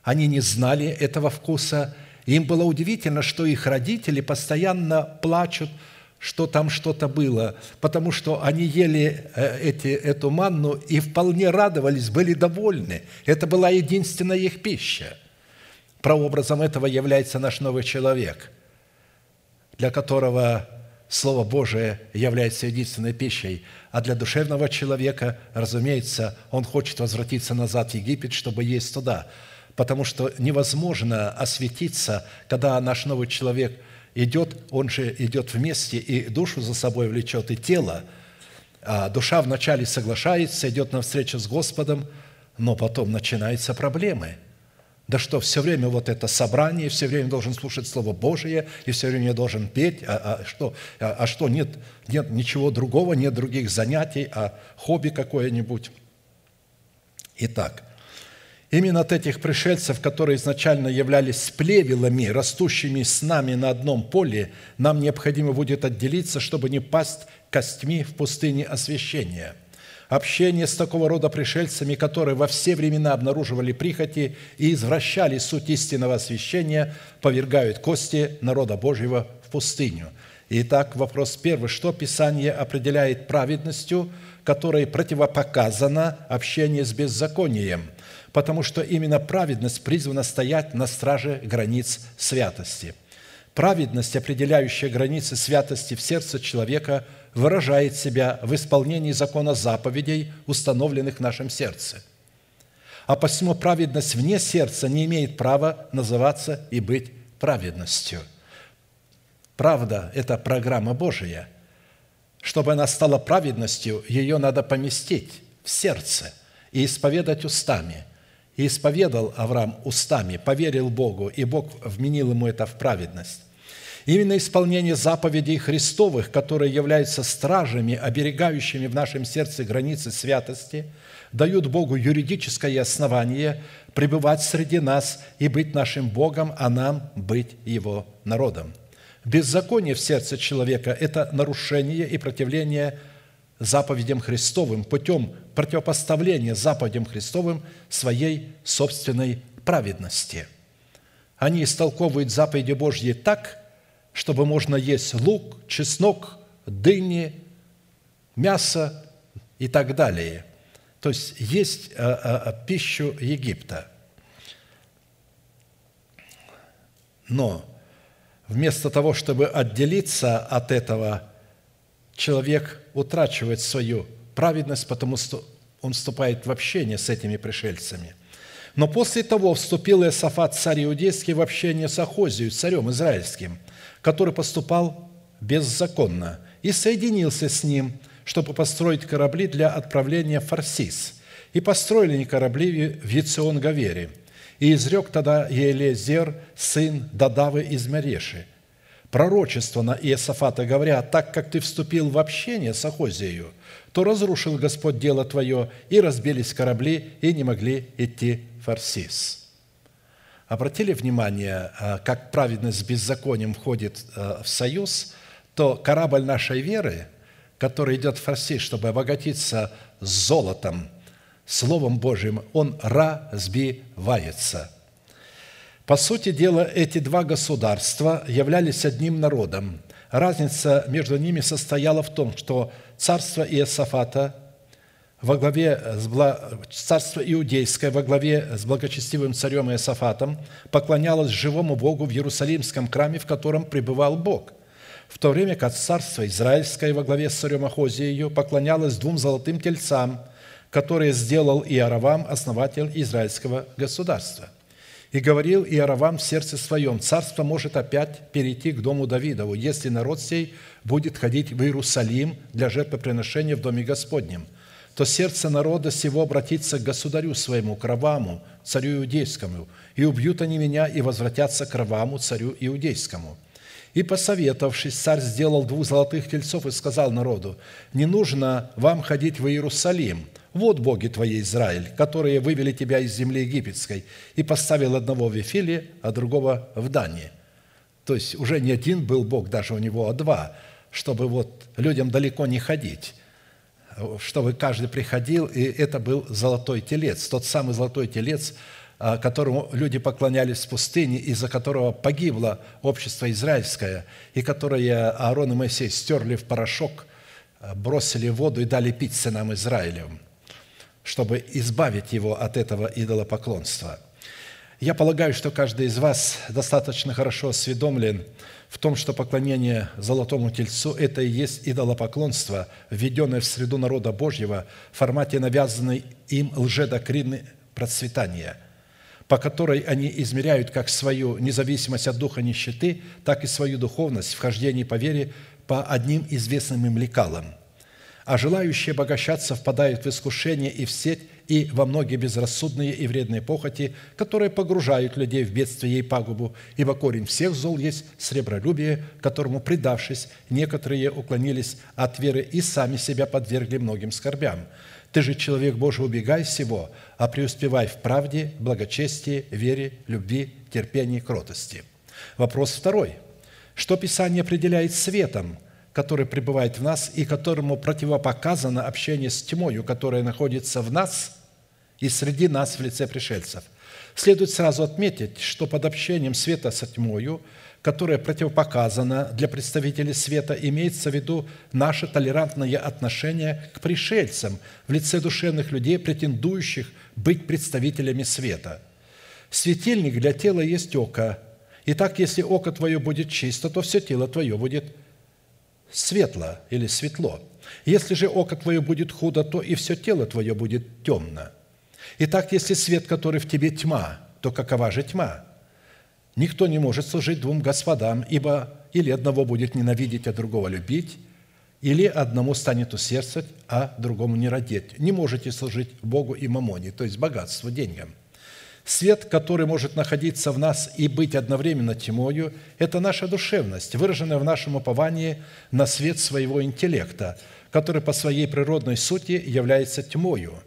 они не знали этого вкуса. Им было удивительно, что их родители постоянно плачут, что там что-то было, потому что они ели э, эти, эту манну и вполне радовались, были довольны. Это была единственная их пища. Прообразом этого является наш новый человек, для которого Слово Божие является единственной пищей, а для душевного человека, разумеется, он хочет возвратиться назад в Египет, чтобы есть туда, потому что невозможно осветиться, когда наш новый человек идет, он же идет вместе и душу за собой влечет, и тело. А душа вначале соглашается, идет навстречу с Господом, но потом начинаются проблемы – да что, все время вот это собрание, все время должен слушать Слово Божие, и все время должен петь, а, а что, а, а что нет, нет ничего другого, нет других занятий, а хобби какое-нибудь. Итак, именно от этих пришельцев, которые изначально являлись плевелами, растущими с нами на одном поле, нам необходимо будет отделиться, чтобы не пасть костьми в пустыне освящения – Общение с такого рода пришельцами, которые во все времена обнаруживали прихоти и извращали суть истинного освящения, повергают кости народа Божьего в пустыню. Итак, вопрос первый. Что Писание определяет праведностью, которой противопоказано общение с беззаконием? Потому что именно праведность призвана стоять на страже границ святости. Праведность, определяющая границы святости в сердце человека – выражает себя в исполнении закона заповедей, установленных в нашем сердце. А посему праведность вне сердца не имеет права называться и быть праведностью. Правда – это программа Божия. Чтобы она стала праведностью, ее надо поместить в сердце и исповедать устами. И исповедал Авраам устами, поверил Богу, и Бог вменил ему это в праведность. Именно исполнение заповедей Христовых, которые являются стражами, оберегающими в нашем сердце границы святости, дают Богу юридическое основание пребывать среди нас и быть нашим Богом, а нам быть Его народом. Беззаконие в сердце человека – это нарушение и противление заповедям Христовым путем противопоставления заповедям Христовым своей собственной праведности. Они истолковывают заповеди Божьи так, чтобы можно есть лук, чеснок, дыни, мясо и так далее. То есть есть а, а, а, пищу Египта. Но вместо того, чтобы отделиться от этого, человек утрачивает свою праведность, потому что он вступает в общение с этими пришельцами. Но после того вступил Иосафат, царь иудейский, в общение с Ахозией, царем израильским – который поступал беззаконно, и соединился с ним, чтобы построить корабли для отправления в Фарсис. И построили они корабли в Яцион-Гавере. И изрек тогда Елезер, сын Дадавы из Мереши, пророчество на Иосафата, говоря, «Так как ты вступил в общение с Ахозией, то разрушил Господь дело твое, и разбились корабли, и не могли идти в Фарсис». Обратили внимание, а, как праведность с беззаконием входит а, в союз, то корабль нашей веры, который идет в Россию, чтобы обогатиться золотом, Словом Божьим, он разбивается. По сути дела, эти два государства являлись одним народом. Разница между ними состояла в том, что царство Иосафата – во главе с царство иудейское во главе с благочестивым царем Иосафатом поклонялось живому Богу в Иерусалимском храме, в котором пребывал Бог, в то время как царство израильское во главе с царем Ахозией поклонялось двум золотым тельцам, которые сделал Иоравам, основатель израильского государства. И говорил Иоравам в сердце своем, царство может опять перейти к дому Давидову, если народ сей будет ходить в Иерусалим для жертвоприношения в доме Господнем, то сердце народа сего обратится к государю своему, к Раваму, царю иудейскому, и убьют они меня, и возвратятся к Раваму, царю иудейскому». И, посоветовавшись, царь сделал двух золотых тельцов и сказал народу, «Не нужно вам ходить в Иерусалим, вот боги твои, Израиль, которые вывели тебя из земли египетской, и поставил одного в Вифиле, а другого в Дане». То есть уже не один был Бог, даже у него, а два, чтобы вот людям далеко не ходить, чтобы каждый приходил, и это был золотой телец, тот самый золотой телец, а, которому люди поклонялись в пустыне, из-за которого погибло общество израильское, и которое Аарон и Моисей стерли в порошок, а, бросили в воду и дали пить сынам Израилевым чтобы избавить его от этого идолопоклонства. Я полагаю, что каждый из вас достаточно хорошо осведомлен в том, что поклонение золотому тельцу – это и есть идолопоклонство, введенное в среду народа Божьего в формате навязанной им лжедоктрины процветания, по которой они измеряют как свою независимость от духа нищеты, так и свою духовность в хождении по вере по одним известным им лекалам – а желающие обогащаться впадают в искушение и в сеть, и во многие безрассудные и вредные похоти, которые погружают людей в бедствие и пагубу, ибо корень всех зол есть сребролюбие, которому, предавшись, некоторые уклонились от веры и сами себя подвергли многим скорбям. Ты же, человек Божий, убегай всего, а преуспевай в правде, благочестии, вере, любви, терпении, кротости. Вопрос второй. Что Писание определяет светом – который пребывает в нас и которому противопоказано общение с тьмою, которая находится в нас и среди нас в лице пришельцев. Следует сразу отметить, что под общением света со тьмою, которое противопоказано для представителей света, имеется в виду наше толерантное отношение к пришельцам в лице душевных людей, претендующих быть представителями света. Светильник для тела есть око. Итак, если око твое будет чисто, то все тело твое будет светло или светло. Если же око твое будет худо, то и все тело твое будет темно. Итак, если свет, который в тебе тьма, то какова же тьма? Никто не может служить двум господам, ибо или одного будет ненавидеть, а другого любить, или одному станет усердствовать, а другому не родить. Не можете служить Богу и мамоне, то есть богатству, деньгам. Свет, который может находиться в нас и быть одновременно тьмою, это наша душевность, выраженная в нашем уповании на свет своего интеллекта, который по своей природной сути является тьмою.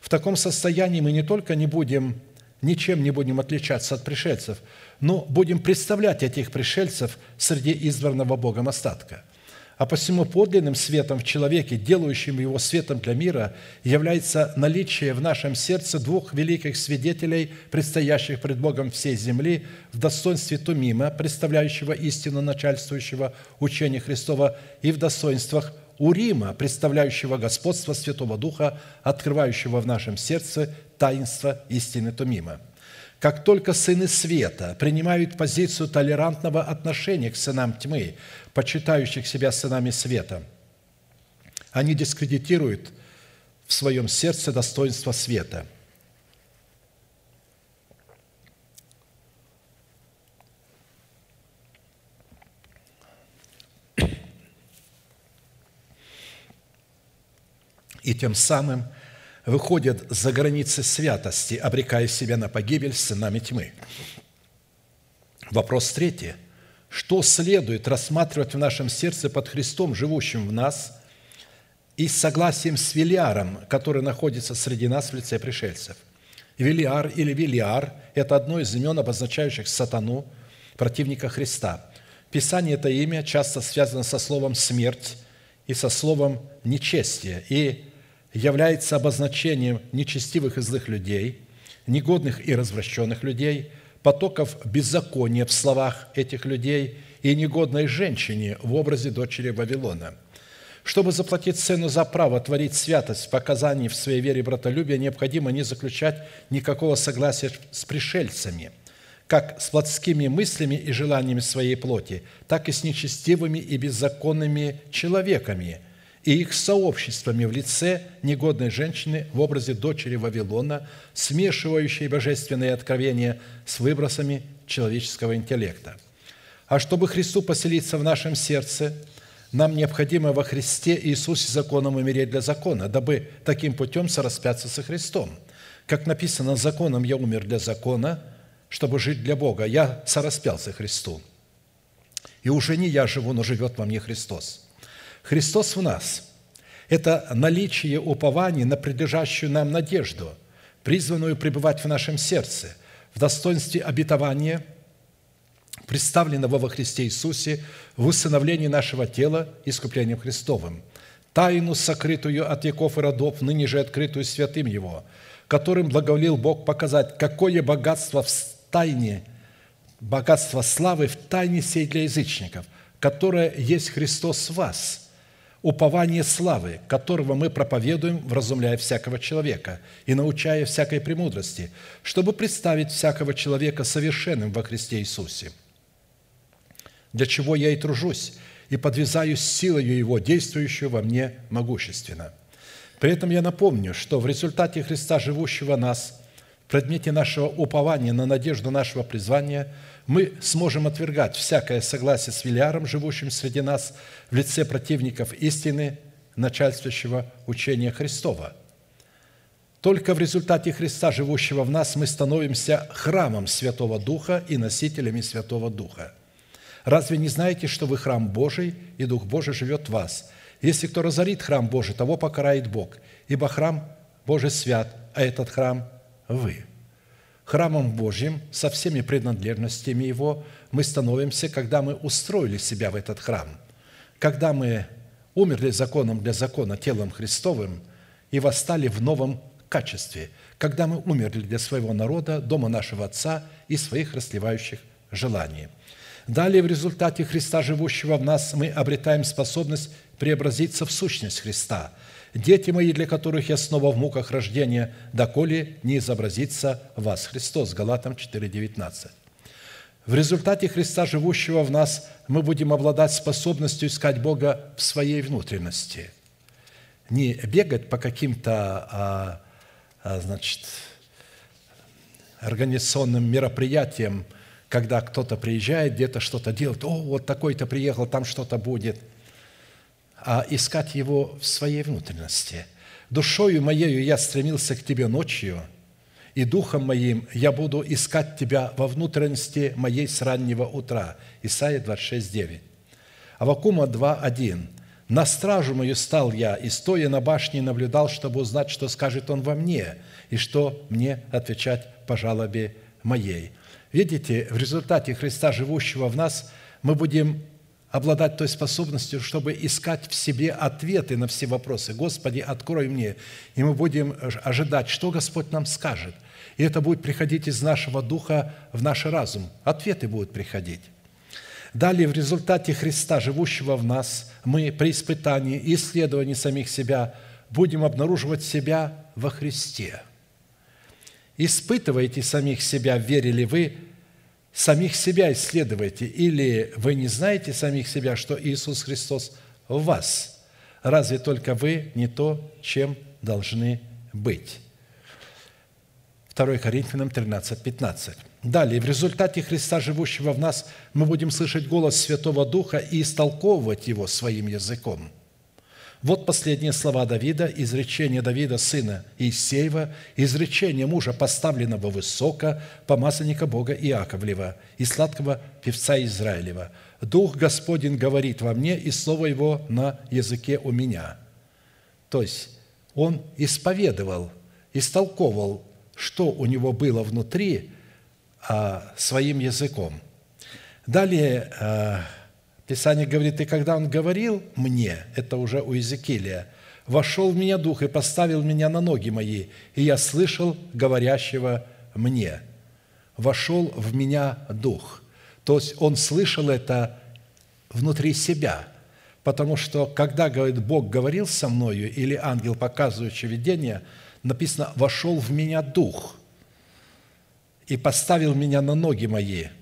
В таком состоянии мы не только не будем, ничем не будем отличаться от пришельцев, но будем представлять этих пришельцев среди избранного Богом остатка – а посему подлинным светом в человеке, делающим его светом для мира, является наличие в нашем сердце двух великих свидетелей, предстоящих пред Богом всей земли, в достоинстве Тумима, представляющего истину начальствующего учения Христова, и в достоинствах Урима, представляющего господство Святого Духа, открывающего в нашем сердце таинство истины Тумима – как только сыны света принимают позицию толерантного отношения к сынам тьмы, почитающих себя сынами света, они дискредитируют в своем сердце достоинство света. И тем самым – выходят за границы святости, обрекая себя на погибель с сынами тьмы. Вопрос третий. Что следует рассматривать в нашем сердце под Христом, живущим в нас, и согласием с Велиаром, который находится среди нас в лице пришельцев? Велиар или Велиар – это одно из имен, обозначающих сатану, противника Христа. Писание это имя часто связано со словом «смерть» и со словом «нечестие». И является обозначением нечестивых и злых людей, негодных и развращенных людей, потоков беззакония в словах этих людей и негодной женщине в образе дочери Вавилона. Чтобы заплатить цену за право творить святость в показании в своей вере братолюбия, необходимо не заключать никакого согласия с пришельцами, как с плотскими мыслями и желаниями своей плоти, так и с нечестивыми и беззаконными человеками – и их сообществами в лице негодной женщины в образе дочери Вавилона, смешивающей божественные откровения с выбросами человеческого интеллекта. А чтобы Христу поселиться в нашем сердце, нам необходимо во Христе Иисусе законом умереть для закона, дабы таким путем сораспяться со Христом. Как написано, законом я умер для закона, чтобы жить для Бога. Я сораспялся Христу. И уже не я живу, но живет во мне Христос. Христос в нас – это наличие упования на предлежащую нам надежду, призванную пребывать в нашем сердце, в достоинстве обетования, представленного во Христе Иисусе в усыновлении нашего тела искуплением Христовым, тайну, сокрытую от веков и родов, ныне же открытую святым Его, которым благоволил Бог показать, какое богатство в тайне, богатство славы в тайне сей для язычников, которое есть Христос в вас – упование славы, которого мы проповедуем, вразумляя всякого человека и научая всякой премудрости, чтобы представить всякого человека совершенным во Христе Иисусе. Для чего я и тружусь, и подвязаюсь силою Его, действующую во мне могущественно. При этом я напомню, что в результате Христа, живущего нас, предмете нашего упования на надежду нашего призвания – мы сможем отвергать всякое согласие с Вилиаром, живущим среди нас, в лице противников истины, начальствующего учения Христова. Только в результате Христа, живущего в нас, мы становимся храмом Святого Духа и носителями Святого Духа. Разве не знаете, что вы храм Божий, и Дух Божий живет в вас? Если кто разорит храм Божий, того покарает Бог, ибо храм Божий свят, а этот храм – вы» храмом Божьим со всеми принадлежностями его мы становимся, когда мы устроили себя в этот храм, когда мы умерли законом для закона телом Христовым и восстали в новом качестве, когда мы умерли для своего народа, дома нашего Отца и своих расливающих желаний. Далее, в результате Христа, живущего в нас, мы обретаем способность преобразиться в сущность Христа – дети мои, для которых я снова в муках рождения, доколе не изобразится вас Христос». Галатам 4,19. В результате Христа, живущего в нас, мы будем обладать способностью искать Бога в своей внутренности. Не бегать по каким-то, а, а, значит, организационным мероприятиям, когда кто-то приезжает, где-то что-то делает, о, вот такой-то приехал, там что-то будет – а искать Его в своей внутренности. «Душою моею я стремился к Тебе ночью, и духом моим я буду искать Тебя во внутренности моей с раннего утра». Исайя 26, 9. Авакума 2, 1. «На стражу мою стал я, и стоя на башне наблюдал, чтобы узнать, что скажет Он во мне, и что мне отвечать по жалобе моей». Видите, в результате Христа, живущего в нас, мы будем обладать той способностью, чтобы искать в себе ответы на все вопросы. Господи, открой мне. И мы будем ожидать, что Господь нам скажет. И это будет приходить из нашего духа в наш разум. Ответы будут приходить. Далее, в результате Христа, живущего в нас, мы при испытании и исследовании самих себя будем обнаруживать себя во Христе. Испытывайте самих себя, верили вы, самих себя исследуйте, или вы не знаете самих себя, что Иисус Христос в вас? Разве только вы не то, чем должны быть? 2 Коринфянам 13, 15. Далее, в результате Христа, живущего в нас, мы будем слышать голос Святого Духа и истолковывать его своим языком – вот последние слова Давида, изречение Давида, сына Иисеева, изречение мужа, поставленного высоко, помазанника Бога Иаковлева и сладкого певца Израилева. «Дух Господень говорит во мне, и слово Его на языке у меня». То есть он исповедовал, истолковывал, что у него было внутри а, своим языком. Далее а, Писание говорит, и когда он говорил мне, это уже у Иезекииля, вошел в меня дух и поставил меня на ноги мои, и я слышал говорящего мне. Вошел в меня дух. То есть он слышал это внутри себя, потому что когда, говорит, Бог говорил со мною, или ангел, показывающий видение, написано «вошел в меня дух» и поставил меня на ноги мои –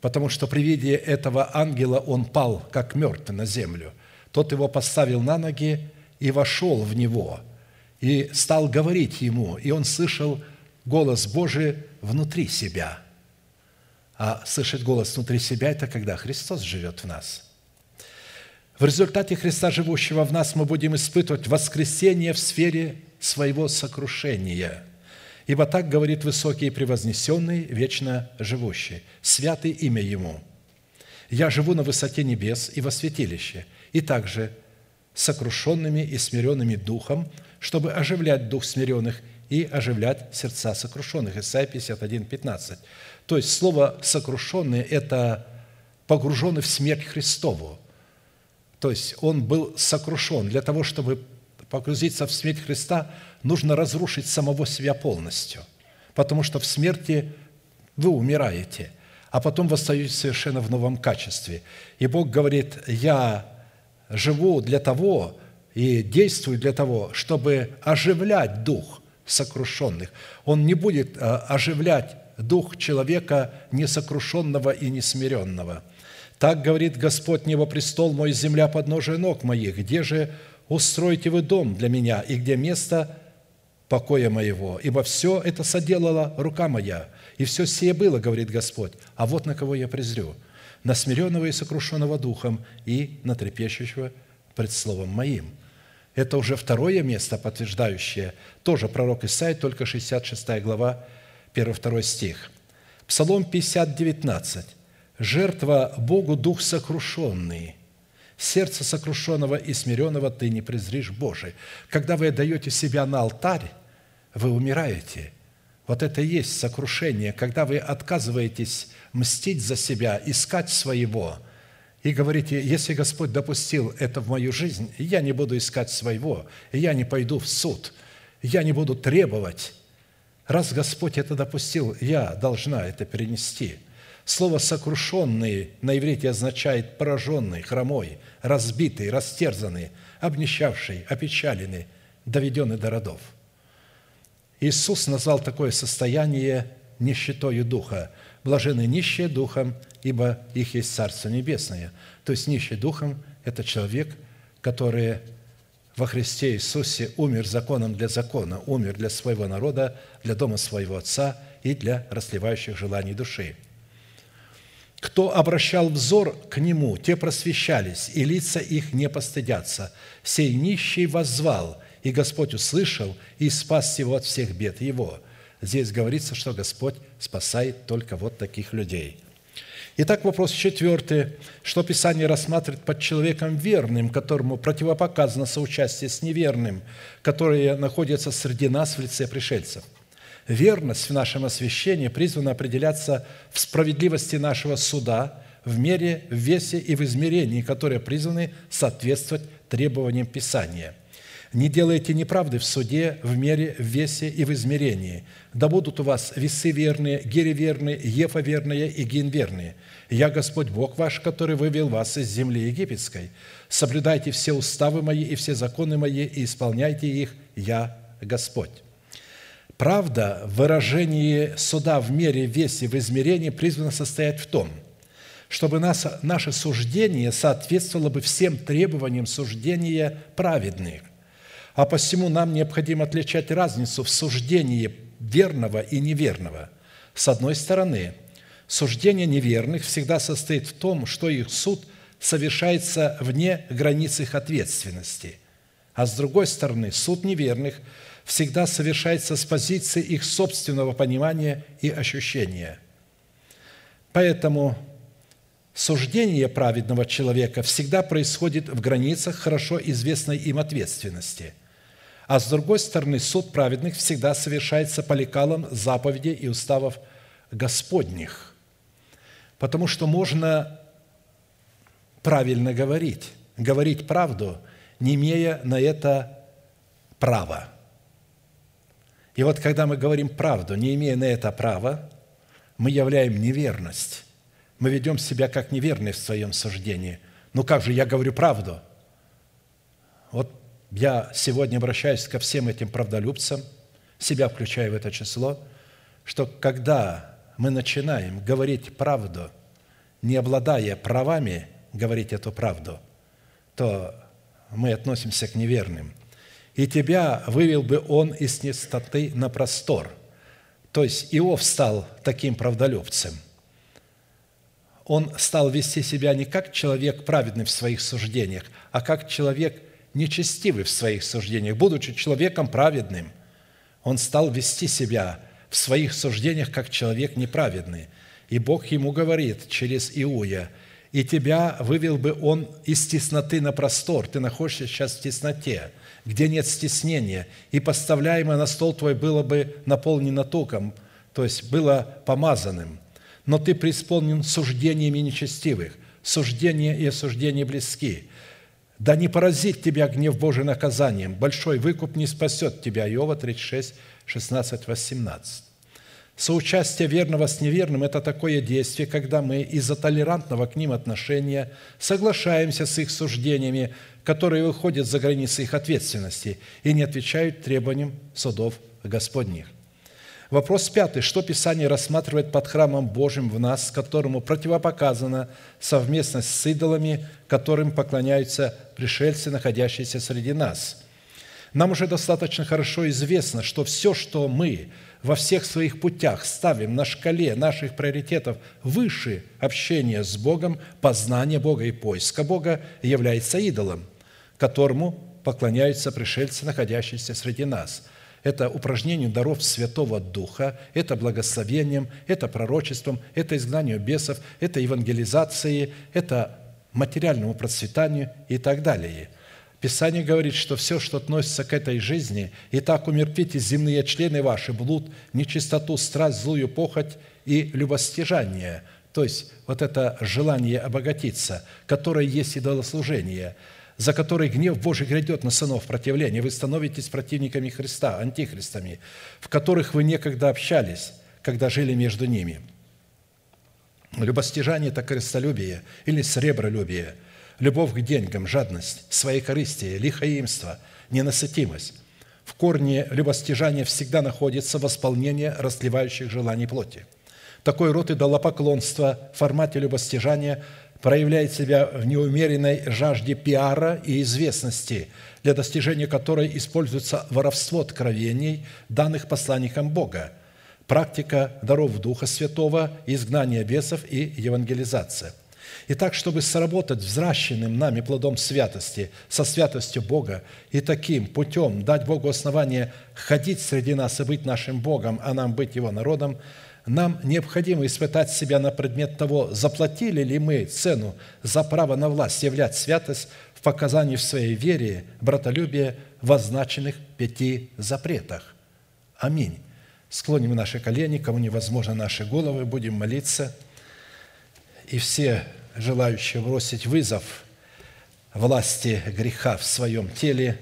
потому что при виде этого ангела он пал, как мертвый, на землю. Тот его поставил на ноги и вошел в него, и стал говорить ему, и он слышал голос Божий внутри себя. А слышать голос внутри себя – это когда Христос живет в нас. В результате Христа, живущего в нас, мы будем испытывать воскресение в сфере своего сокрушения. Ибо так говорит высокий и превознесенный, вечно живущий, святый имя Ему. «Я живу на высоте небес и во святилище, и также сокрушенными и смиренными духом, чтобы оживлять дух смиренных и оживлять сердца сокрушенных». Исайя 51, 15. То есть слово «сокрушенный» – это погруженный в смерть Христову. То есть он был сокрушен. Для того, чтобы погрузиться в смерть Христа, нужно разрушить самого себя полностью. Потому что в смерти вы умираете, а потом восстаете совершенно в новом качестве. И Бог говорит, я живу для того и действую для того, чтобы оживлять дух сокрушенных. Он не будет э, оживлять дух человека несокрушенного и несмиренного. Так говорит Господь Небопрестол мой, земля подножия ног моих. Где же устроите вы дом для меня, и где место покоя моего? Ибо все это соделала рука моя, и все сие было, говорит Господь. А вот на кого я презрю – на смиренного и сокрушенного духом и на трепещущего пред словом моим». Это уже второе место, подтверждающее, тоже пророк Исаия, только 66 глава, 1-2 стих. Псалом 50, 19. «Жертва Богу дух сокрушенный, сердце сокрушенного и смиренного ты не презришь, Божий». Когда вы отдаете себя на алтарь, вы умираете. Вот это и есть сокрушение, когда вы отказываетесь мстить за себя, искать своего. И говорите, если Господь допустил это в мою жизнь, я не буду искать своего, я не пойду в суд, я не буду требовать. Раз Господь это допустил, я должна это перенести. Слово «сокрушенный» на иврите означает пораженный, хромой, разбитый, растерзанный, обнищавший, опечаленный, доведенный до родов. Иисус назвал такое состояние нищетою духа – блажены нищие духом, ибо их есть Царство Небесное». То есть нищий духом – это человек, который во Христе Иисусе умер законом для закона, умер для своего народа, для дома своего Отца и для расливающих желаний души. Кто обращал взор к Нему, те просвещались, и лица их не постыдятся. Сей нищий воззвал, и Господь услышал и спас его от всех бед его – Здесь говорится, что Господь спасает только вот таких людей. Итак, вопрос четвертый. Что Писание рассматривает под человеком верным, которому противопоказано соучастие с неверным, которые находятся среди нас в лице пришельцев? Верность в нашем освящении призвана определяться в справедливости нашего суда, в мере, в весе и в измерении, которые призваны соответствовать требованиям Писания – не делайте неправды в суде, в мере, в весе и в измерении. Да будут у вас весы верные, гири верные, ефа верные и гин верные. Я Господь Бог ваш, который вывел вас из земли египетской. Соблюдайте все уставы мои и все законы мои и исполняйте их. Я Господь». Правда в выражении суда в мере, весе, в измерении призвана состоять в том, чтобы нас, наше суждение соответствовало бы всем требованиям суждения праведных а посему нам необходимо отличать разницу в суждении верного и неверного. С одной стороны, суждение неверных всегда состоит в том, что их суд совершается вне границ их ответственности. А с другой стороны, суд неверных всегда совершается с позиции их собственного понимания и ощущения. Поэтому суждение праведного человека всегда происходит в границах хорошо известной им ответственности – а с другой стороны, суд праведных всегда совершается по лекалам заповедей и уставов Господних. Потому что можно правильно говорить, говорить правду, не имея на это права. И вот когда мы говорим правду, не имея на это права, мы являем неверность. Мы ведем себя как неверные в своем суждении. Ну как же, я говорю правду. Вот я сегодня обращаюсь ко всем этим правдолюбцам, себя включая в это число, что когда мы начинаем говорить правду, не обладая правами говорить эту правду, то мы относимся к неверным. «И тебя вывел бы он из нестоты на простор». То есть Иов стал таким правдолюбцем. Он стал вести себя не как человек праведный в своих суждениях, а как человек нечестивый в своих суждениях. Будучи человеком праведным, он стал вести себя в своих суждениях как человек неправедный. И Бог ему говорит через Иуя, «И тебя вывел бы он из тесноты на простор». Ты находишься сейчас в тесноте, где нет стеснения, и поставляемое на стол твой было бы наполнено током, то есть было помазанным. Но ты преисполнен суждениями нечестивых. Суждения и осуждения близки. Да не поразит тебя гнев Божий наказанием. Большой выкуп не спасет тебя. Иова 36, 16, 18. Соучастие верного с неверным – это такое действие, когда мы из-за толерантного к ним отношения соглашаемся с их суждениями, которые выходят за границы их ответственности и не отвечают требованиям судов Господних. Вопрос пятый. Что Писание рассматривает под храмом Божьим в нас, которому противопоказана совместность с идолами, которым поклоняются пришельцы, находящиеся среди нас? Нам уже достаточно хорошо известно, что все, что мы – во всех своих путях ставим на шкале наших приоритетов выше общения с Богом, познания Бога и поиска Бога, является идолом, которому поклоняются пришельцы, находящиеся среди нас. Это упражнение даров Святого Духа, это благословением, это пророчеством, это изгнанию бесов, это евангелизацией, это материальному процветанию и так далее – Писание говорит, что все, что относится к этой жизни, и так умертвите земные члены ваши, блуд, нечистоту, страсть, злую похоть и любостяжание. То есть вот это желание обогатиться, которое есть идолослужение, за которое гнев Божий грядет на сынов противления. Вы становитесь противниками Христа, антихристами, в которых вы некогда общались, когда жили между ними. Любостяжание – это крестолюбие или сребролюбие – любовь к деньгам, жадность, своекорыстие, лихоимство, ненасытимость. В корне любостяжания всегда находится восполнение расливающих желаний плоти. Такой род идолопоклонства в формате любостяжания проявляет себя в неумеренной жажде пиара и известности, для достижения которой используется воровство откровений, данных посланникам Бога, практика даров Духа Святого, изгнание бесов и евангелизация. И так, чтобы сработать взращенным нами плодом святости, со святостью Бога, и таким путем дать Богу основание ходить среди нас и быть нашим Богом, а нам быть Его народом, нам необходимо испытать себя на предмет того, заплатили ли мы цену за право на власть являть святость в показании в своей вере, братолюбие в означенных пяти запретах. Аминь. Склоним наши колени, кому невозможно наши головы, будем молиться. И все желающие бросить вызов власти греха в своем теле,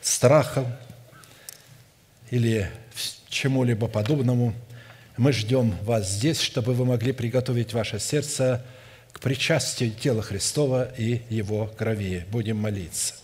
страхом или чему-либо подобному, мы ждем вас здесь, чтобы вы могли приготовить ваше сердце к причастию тела Христова и Его крови. Будем молиться.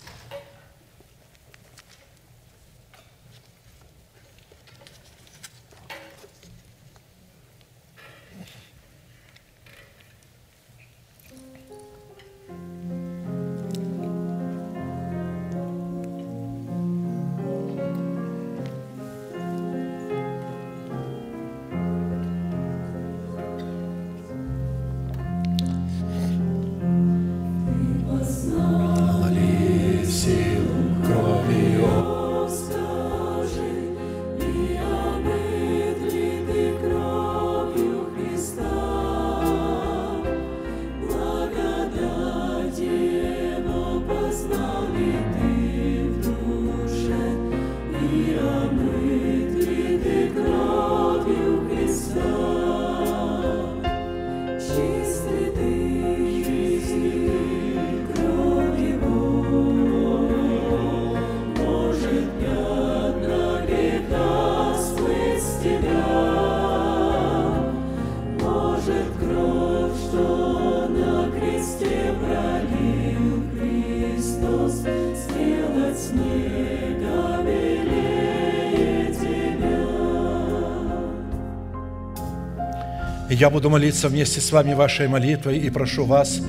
Я буду молиться вместе с вами вашей молитвой и прошу вас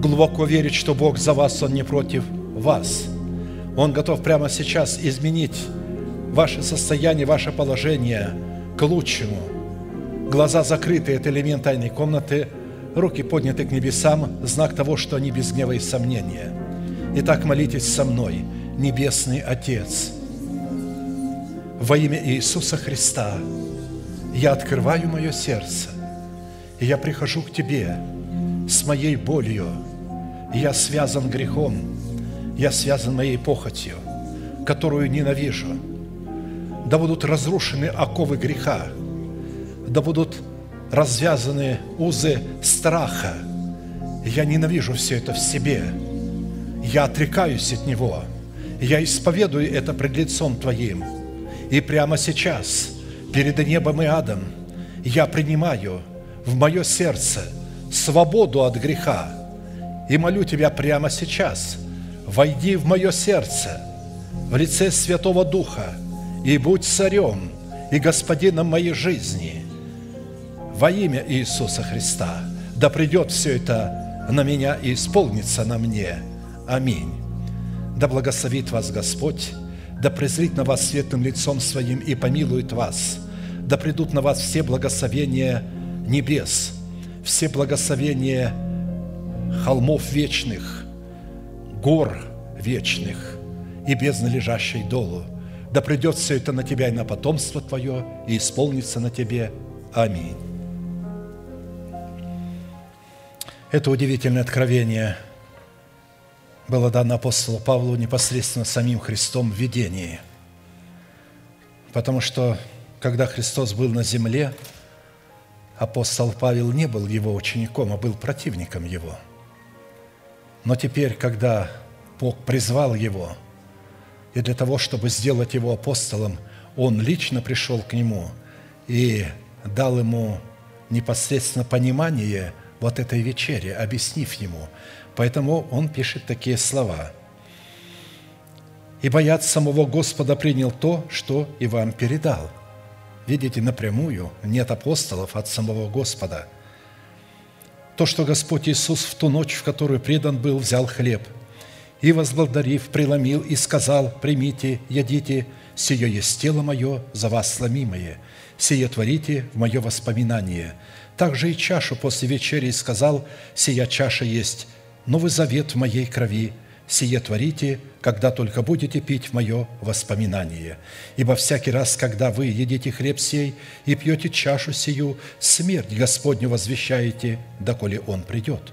глубоко верить, что Бог за вас, Он не против вас. Он готов прямо сейчас изменить ваше состояние, ваше положение к лучшему. Глаза закрыты – это элемент тайной комнаты, руки подняты к небесам – знак того, что они без гнева и сомнения. Итак, молитесь со мной, Небесный Отец, во имя Иисуса Христа я открываю мое сердце, и я прихожу к Тебе с моей болью. Я связан грехом, я связан моей похотью, которую ненавижу – да будут разрушены оковы греха, да будут развязаны узы страха. Я ненавижу все это в себе. Я отрекаюсь от него. Я исповедую это пред лицом Твоим. И прямо сейчас, перед небом и адом, я принимаю в мое сердце свободу от греха. И молю Тебя прямо сейчас, войди в мое сердце в лице Святого Духа – и будь царем и господином моей жизни. Во имя Иисуса Христа да придет все это на меня и исполнится на мне. Аминь. Да благословит вас Господь, да презрит на вас светлым лицом Своим и помилует вас. Да придут на вас все благословения небес, все благословения холмов вечных, гор вечных и бездны лежащей долу – да придет все это на тебя и на потомство твое, и исполнится на тебе. Аминь. Это удивительное откровение было дано апостолу Павлу непосредственно самим Христом в видении. Потому что, когда Христос был на земле, апостол Павел не был его учеником, а был противником его. Но теперь, когда Бог призвал его – и для того, чтобы сделать его апостолом, он лично пришел к нему и дал ему непосредственно понимание вот этой вечери, объяснив ему. Поэтому он пишет такие слова. «Ибо я от самого Господа принял то, что и вам передал». Видите, напрямую, нет апостолов от самого Господа. То, что Господь Иисус в ту ночь, в которую предан был, взял хлеб – и, возблагодарив, преломил и сказал, «Примите, ядите, сие есть тело мое, за вас сломимое, сие творите в мое воспоминание». Также и чашу после вечери сказал, «Сия чаша есть новый завет в моей крови, сие творите, когда только будете пить в мое воспоминание. Ибо всякий раз, когда вы едите хлеб сей и пьете чашу сию, смерть Господню возвещаете, доколе Он придет».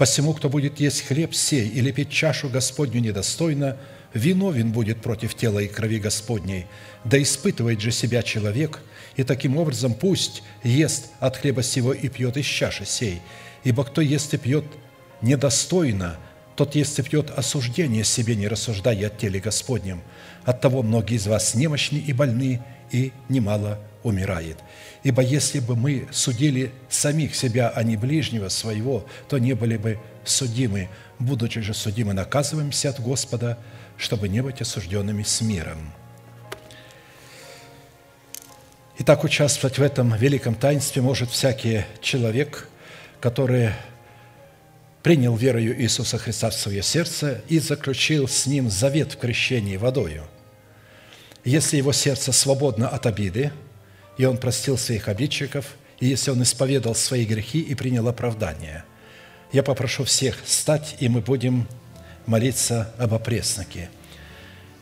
Посему, кто будет есть хлеб сей или пить чашу Господню недостойно, виновен будет против тела и крови Господней. Да испытывает же себя человек, и таким образом пусть ест от хлеба сего и пьет из чаши сей. Ибо кто ест и пьет недостойно, тот ест и пьет осуждение себе, не рассуждая от теле Господнем. Оттого многие из вас немощны и больны, и немало умирает. Ибо если бы мы судили самих себя, а не ближнего своего, то не были бы судимы. Будучи же судимы, наказываемся от Господа, чтобы не быть осужденными с миром. Итак, участвовать в этом великом таинстве может всякий человек, который принял верою Иисуса Христа в свое сердце и заключил с Ним завет в крещении водою. Если его сердце свободно от обиды – и он простил своих обидчиков, и если он исповедал свои грехи и принял оправдание. Я попрошу всех встать, и мы будем молиться об опресноке.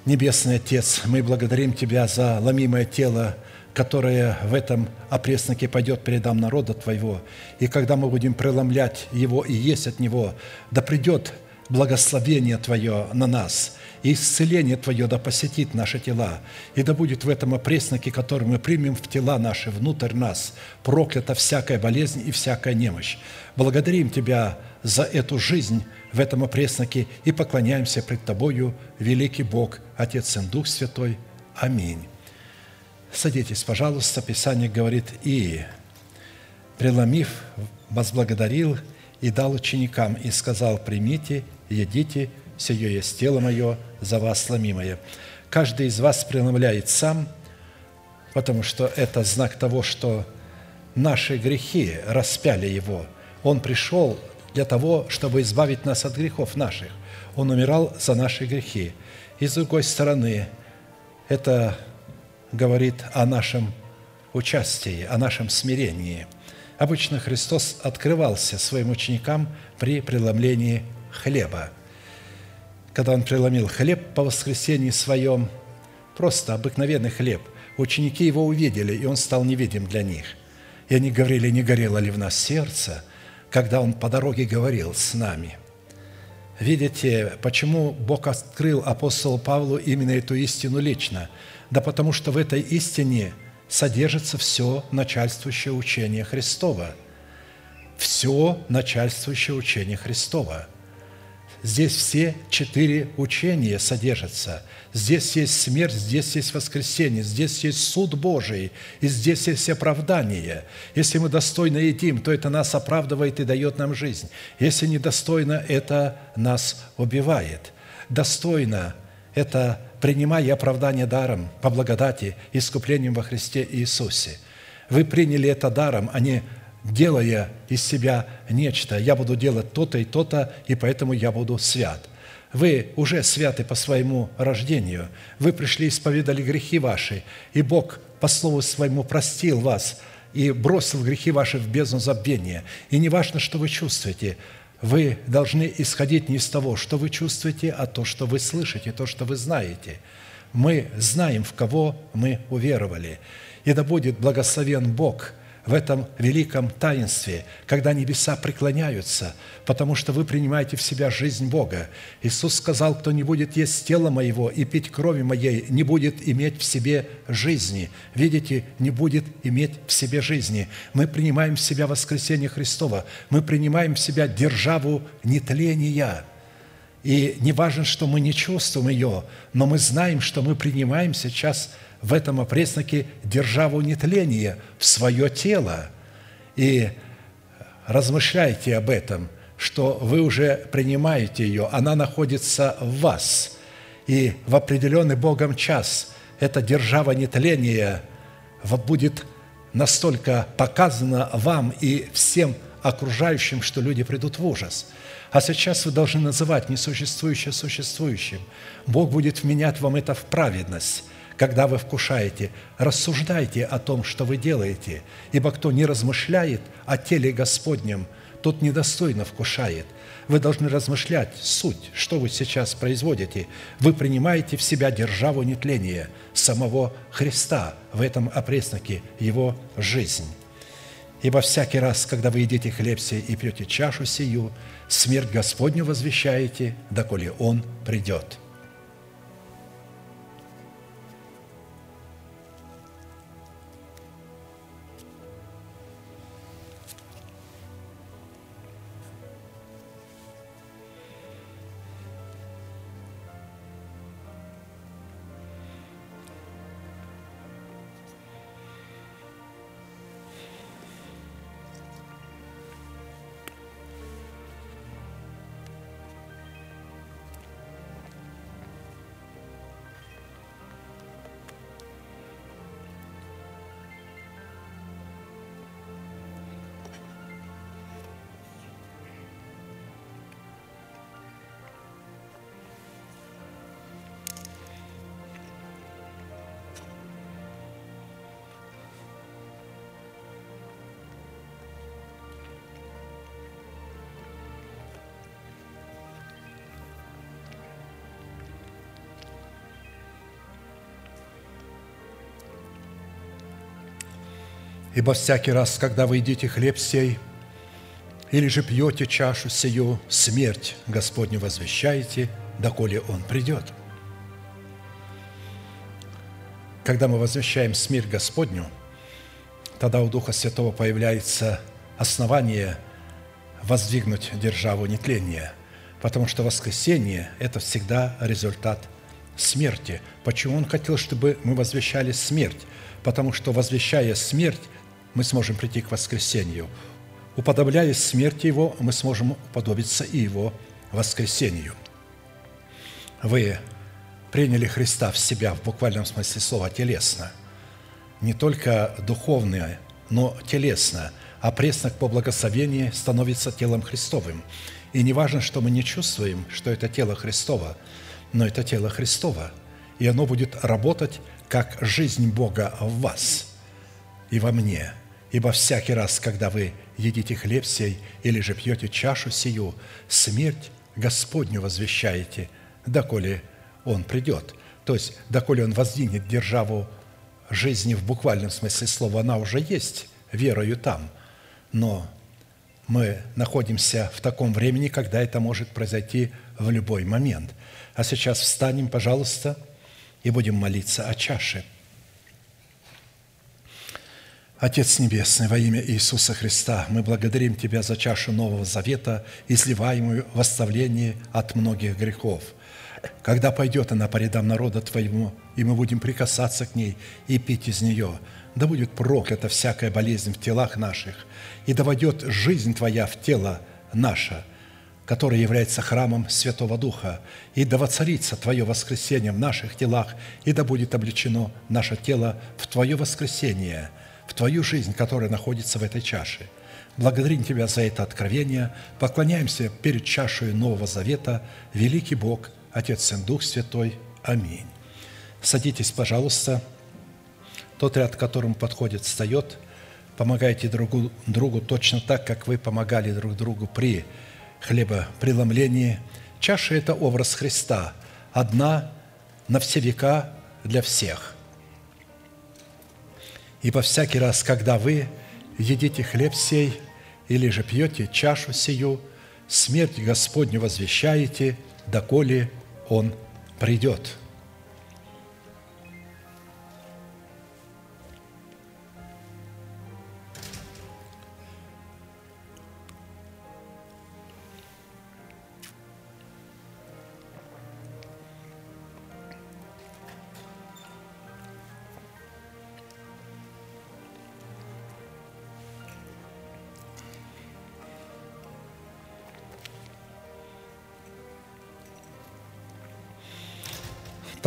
Небесный Отец, мы благодарим Тебя за ломимое тело, которое в этом опресноке пойдет передам народа Твоего. И когда мы будем преломлять его и есть от него, да придет благословение Твое на нас – и исцеление Твое да посетит наши тела, и да будет в этом опресноке, который мы примем в тела наши, внутрь нас, проклята всякая болезнь и всякая немощь. Благодарим Тебя за эту жизнь в этом опресноке и поклоняемся пред Тобою, великий Бог, Отец и Дух Святой. Аминь. Садитесь, пожалуйста. Писание говорит, и, преломив, возблагодарил и дал ученикам, и сказал, примите, едите, сие есть тело мое, за вас сломимое. Каждый из вас преломляет сам, потому что это знак того, что наши грехи распяли Его. Он пришел для того, чтобы избавить нас от грехов наших. Он умирал за наши грехи. И с другой стороны, это говорит о нашем участии, о нашем смирении. Обычно Христос открывался своим ученикам при преломлении хлеба. Когда Он преломил хлеб по воскресенье своем, просто обыкновенный хлеб, ученики Его увидели, и Он стал невидим для них. И они говорили, не горело ли в нас сердце, когда Он по дороге говорил с нами. Видите, почему Бог открыл апостолу Павлу именно эту истину лично? Да потому что в этой истине содержится все начальствующее учение Христова. Все начальствующее учение Христова – Здесь все четыре учения содержатся. Здесь есть смерть, здесь есть воскресение, здесь есть суд Божий, и здесь есть оправдание. Если мы достойно едим, то это нас оправдывает и дает нам жизнь. Если недостойно, это нас убивает. Достойно – это принимая оправдание даром, по благодати, искуплением во Христе Иисусе. Вы приняли это даром, а не делая из себя нечто. Я буду делать то-то и то-то, и поэтому я буду свят. Вы уже святы по своему рождению. Вы пришли, исповедали грехи ваши, и Бог по слову своему простил вас и бросил грехи ваши в бездну забвения. И не важно, что вы чувствуете, вы должны исходить не из того, что вы чувствуете, а то, что вы слышите, то, что вы знаете. Мы знаем, в кого мы уверовали. И да будет благословен Бог – в этом великом таинстве, когда небеса преклоняются, потому что вы принимаете в себя жизнь Бога. Иисус сказал, кто не будет есть тела моего и пить крови моей, не будет иметь в себе жизни. Видите, не будет иметь в себе жизни. Мы принимаем в себя воскресение Христова, мы принимаем в себя державу нетления – и не важно, что мы не чувствуем ее, но мы знаем, что мы принимаем сейчас в этом опресноке державу нетления в свое тело. И размышляйте об этом, что вы уже принимаете ее, она находится в вас. И в определенный Богом час эта держава нетления будет настолько показана вам и всем окружающим, что люди придут в ужас. А сейчас вы должны называть несуществующее существующим. Бог будет вменять вам это в праведность – когда вы вкушаете, рассуждайте о том, что вы делаете, ибо кто не размышляет о теле Господнем, тот недостойно вкушает. Вы должны размышлять суть, что вы сейчас производите. Вы принимаете в себя державу нетления самого Христа в этом опресноке, Его жизнь. Ибо всякий раз, когда вы едите хлеб сей и пьете чашу сию, смерть Господню возвещаете, доколе Он придет». Ибо всякий раз, когда вы едите хлеб сей, или же пьете чашу сию, смерть Господню возвещаете, доколе Он придет. Когда мы возвещаем смерть Господню, тогда у Духа Святого появляется основание воздвигнуть державу нетления, потому что воскресение – это всегда результат смерти. Почему Он хотел, чтобы мы возвещали смерть? Потому что, возвещая смерть, мы сможем прийти к воскресению. Уподобляясь смерти Его, мы сможем уподобиться и Его воскресению. Вы приняли Христа в себя в буквальном смысле слова телесно, не только духовное, но телесно. а преснок по благословении становится телом Христовым. И не важно, что мы не чувствуем, что это тело Христово, но это тело Христово, и оно будет работать как жизнь Бога в вас и во мне. Ибо всякий раз, когда вы едите хлеб сей или же пьете чашу сию, смерть Господню возвещаете, доколе Он придет. То есть, доколе Он воздвинет державу жизни в буквальном смысле слова, она уже есть, верою там. Но мы находимся в таком времени, когда это может произойти в любой момент. А сейчас встанем, пожалуйста, и будем молиться о чаше. Отец Небесный, во имя Иисуса Христа, мы благодарим Тебя за чашу Нового Завета, изливаемую в оставлении от многих грехов. Когда пойдет она по рядам народа Твоему, и мы будем прикасаться к ней и пить из нее, да будет проклята всякая болезнь в телах наших, и да войдет жизнь Твоя в тело наше, которое является храмом Святого Духа, и да воцарится Твое воскресение в наших телах, и да будет облечено наше тело в Твое воскресение, Твою жизнь, которая находится в этой чаше. Благодарим Тебя за это откровение, поклоняемся перед чашей Нового Завета, великий Бог, Отец, Сын, Дух Святой. Аминь. Садитесь, пожалуйста. Тот ряд, к которому подходит, встает. Помогайте другу, другу точно так, как вы помогали друг другу при хлебопреломлении. Чаша – это образ Христа, одна на все века для всех. Ибо всякий раз, когда вы едите хлеб сей или же пьете чашу сию, смерть Господню возвещаете, доколе Он придет».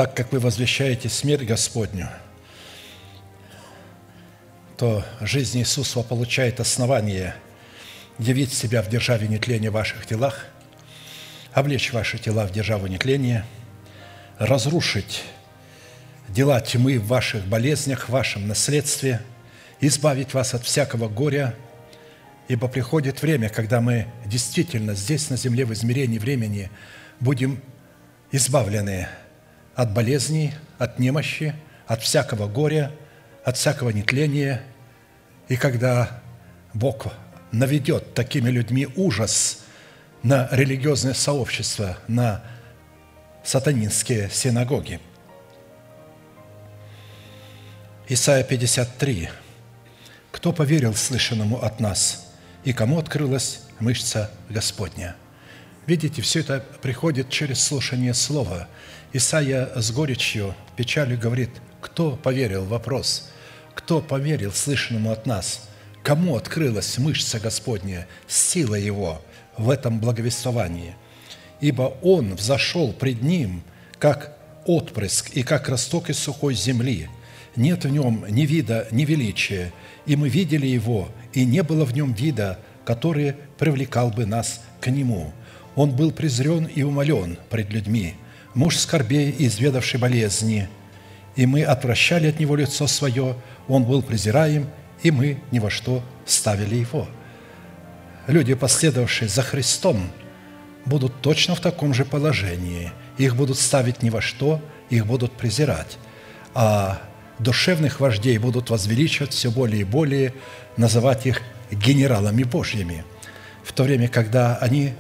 Так как вы возвещаете смерть Господню, то жизнь Иисуса получает основание явить себя в державе нетления в ваших телах, облечь ваши тела в державу нетления, разрушить дела тьмы в ваших болезнях, в вашем наследстве, избавить вас от всякого горя, ибо приходит время, когда мы действительно здесь, на земле, в измерении времени, будем избавлены от болезней, от немощи, от всякого горя, от всякого нетления. И когда Бог наведет такими людьми ужас на религиозное сообщество, на сатанинские синагоги. Исайя 53. «Кто поверил слышанному от нас, и кому открылась мышца Господня?» Видите, все это приходит через слушание Слова – Исаия с горечью, печалью говорит, кто поверил? Вопрос. Кто поверил слышанному от нас? Кому открылась мышца Господня, сила Его в этом благовествовании? Ибо Он взошел пред Ним, как отпрыск и как росток из сухой земли. Нет в Нем ни вида, ни величия, и мы видели Его, и не было в Нем вида, который привлекал бы нас к Нему. Он был презрен и умолен пред людьми, муж скорбей изведавший болезни, и мы отвращали от него лицо свое, он был презираем, и мы ни во что ставили его». Люди, последовавшие за Христом, будут точно в таком же положении. Их будут ставить ни во что, их будут презирать. А душевных вождей будут возвеличивать все более и более, называть их генералами Божьими, в то время, когда они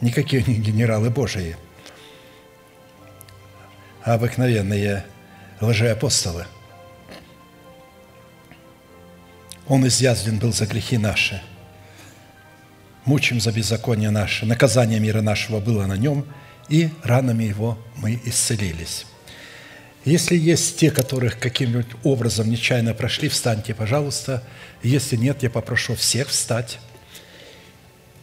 никакие не генералы Божии, а обыкновенные лжеапостолы. Он изъязвлен был за грехи наши, мучим за беззаконие наше, наказание мира нашего было на нем, и ранами его мы исцелились. Если есть те, которых каким-нибудь образом нечаянно прошли, встаньте, пожалуйста. Если нет, я попрошу всех встать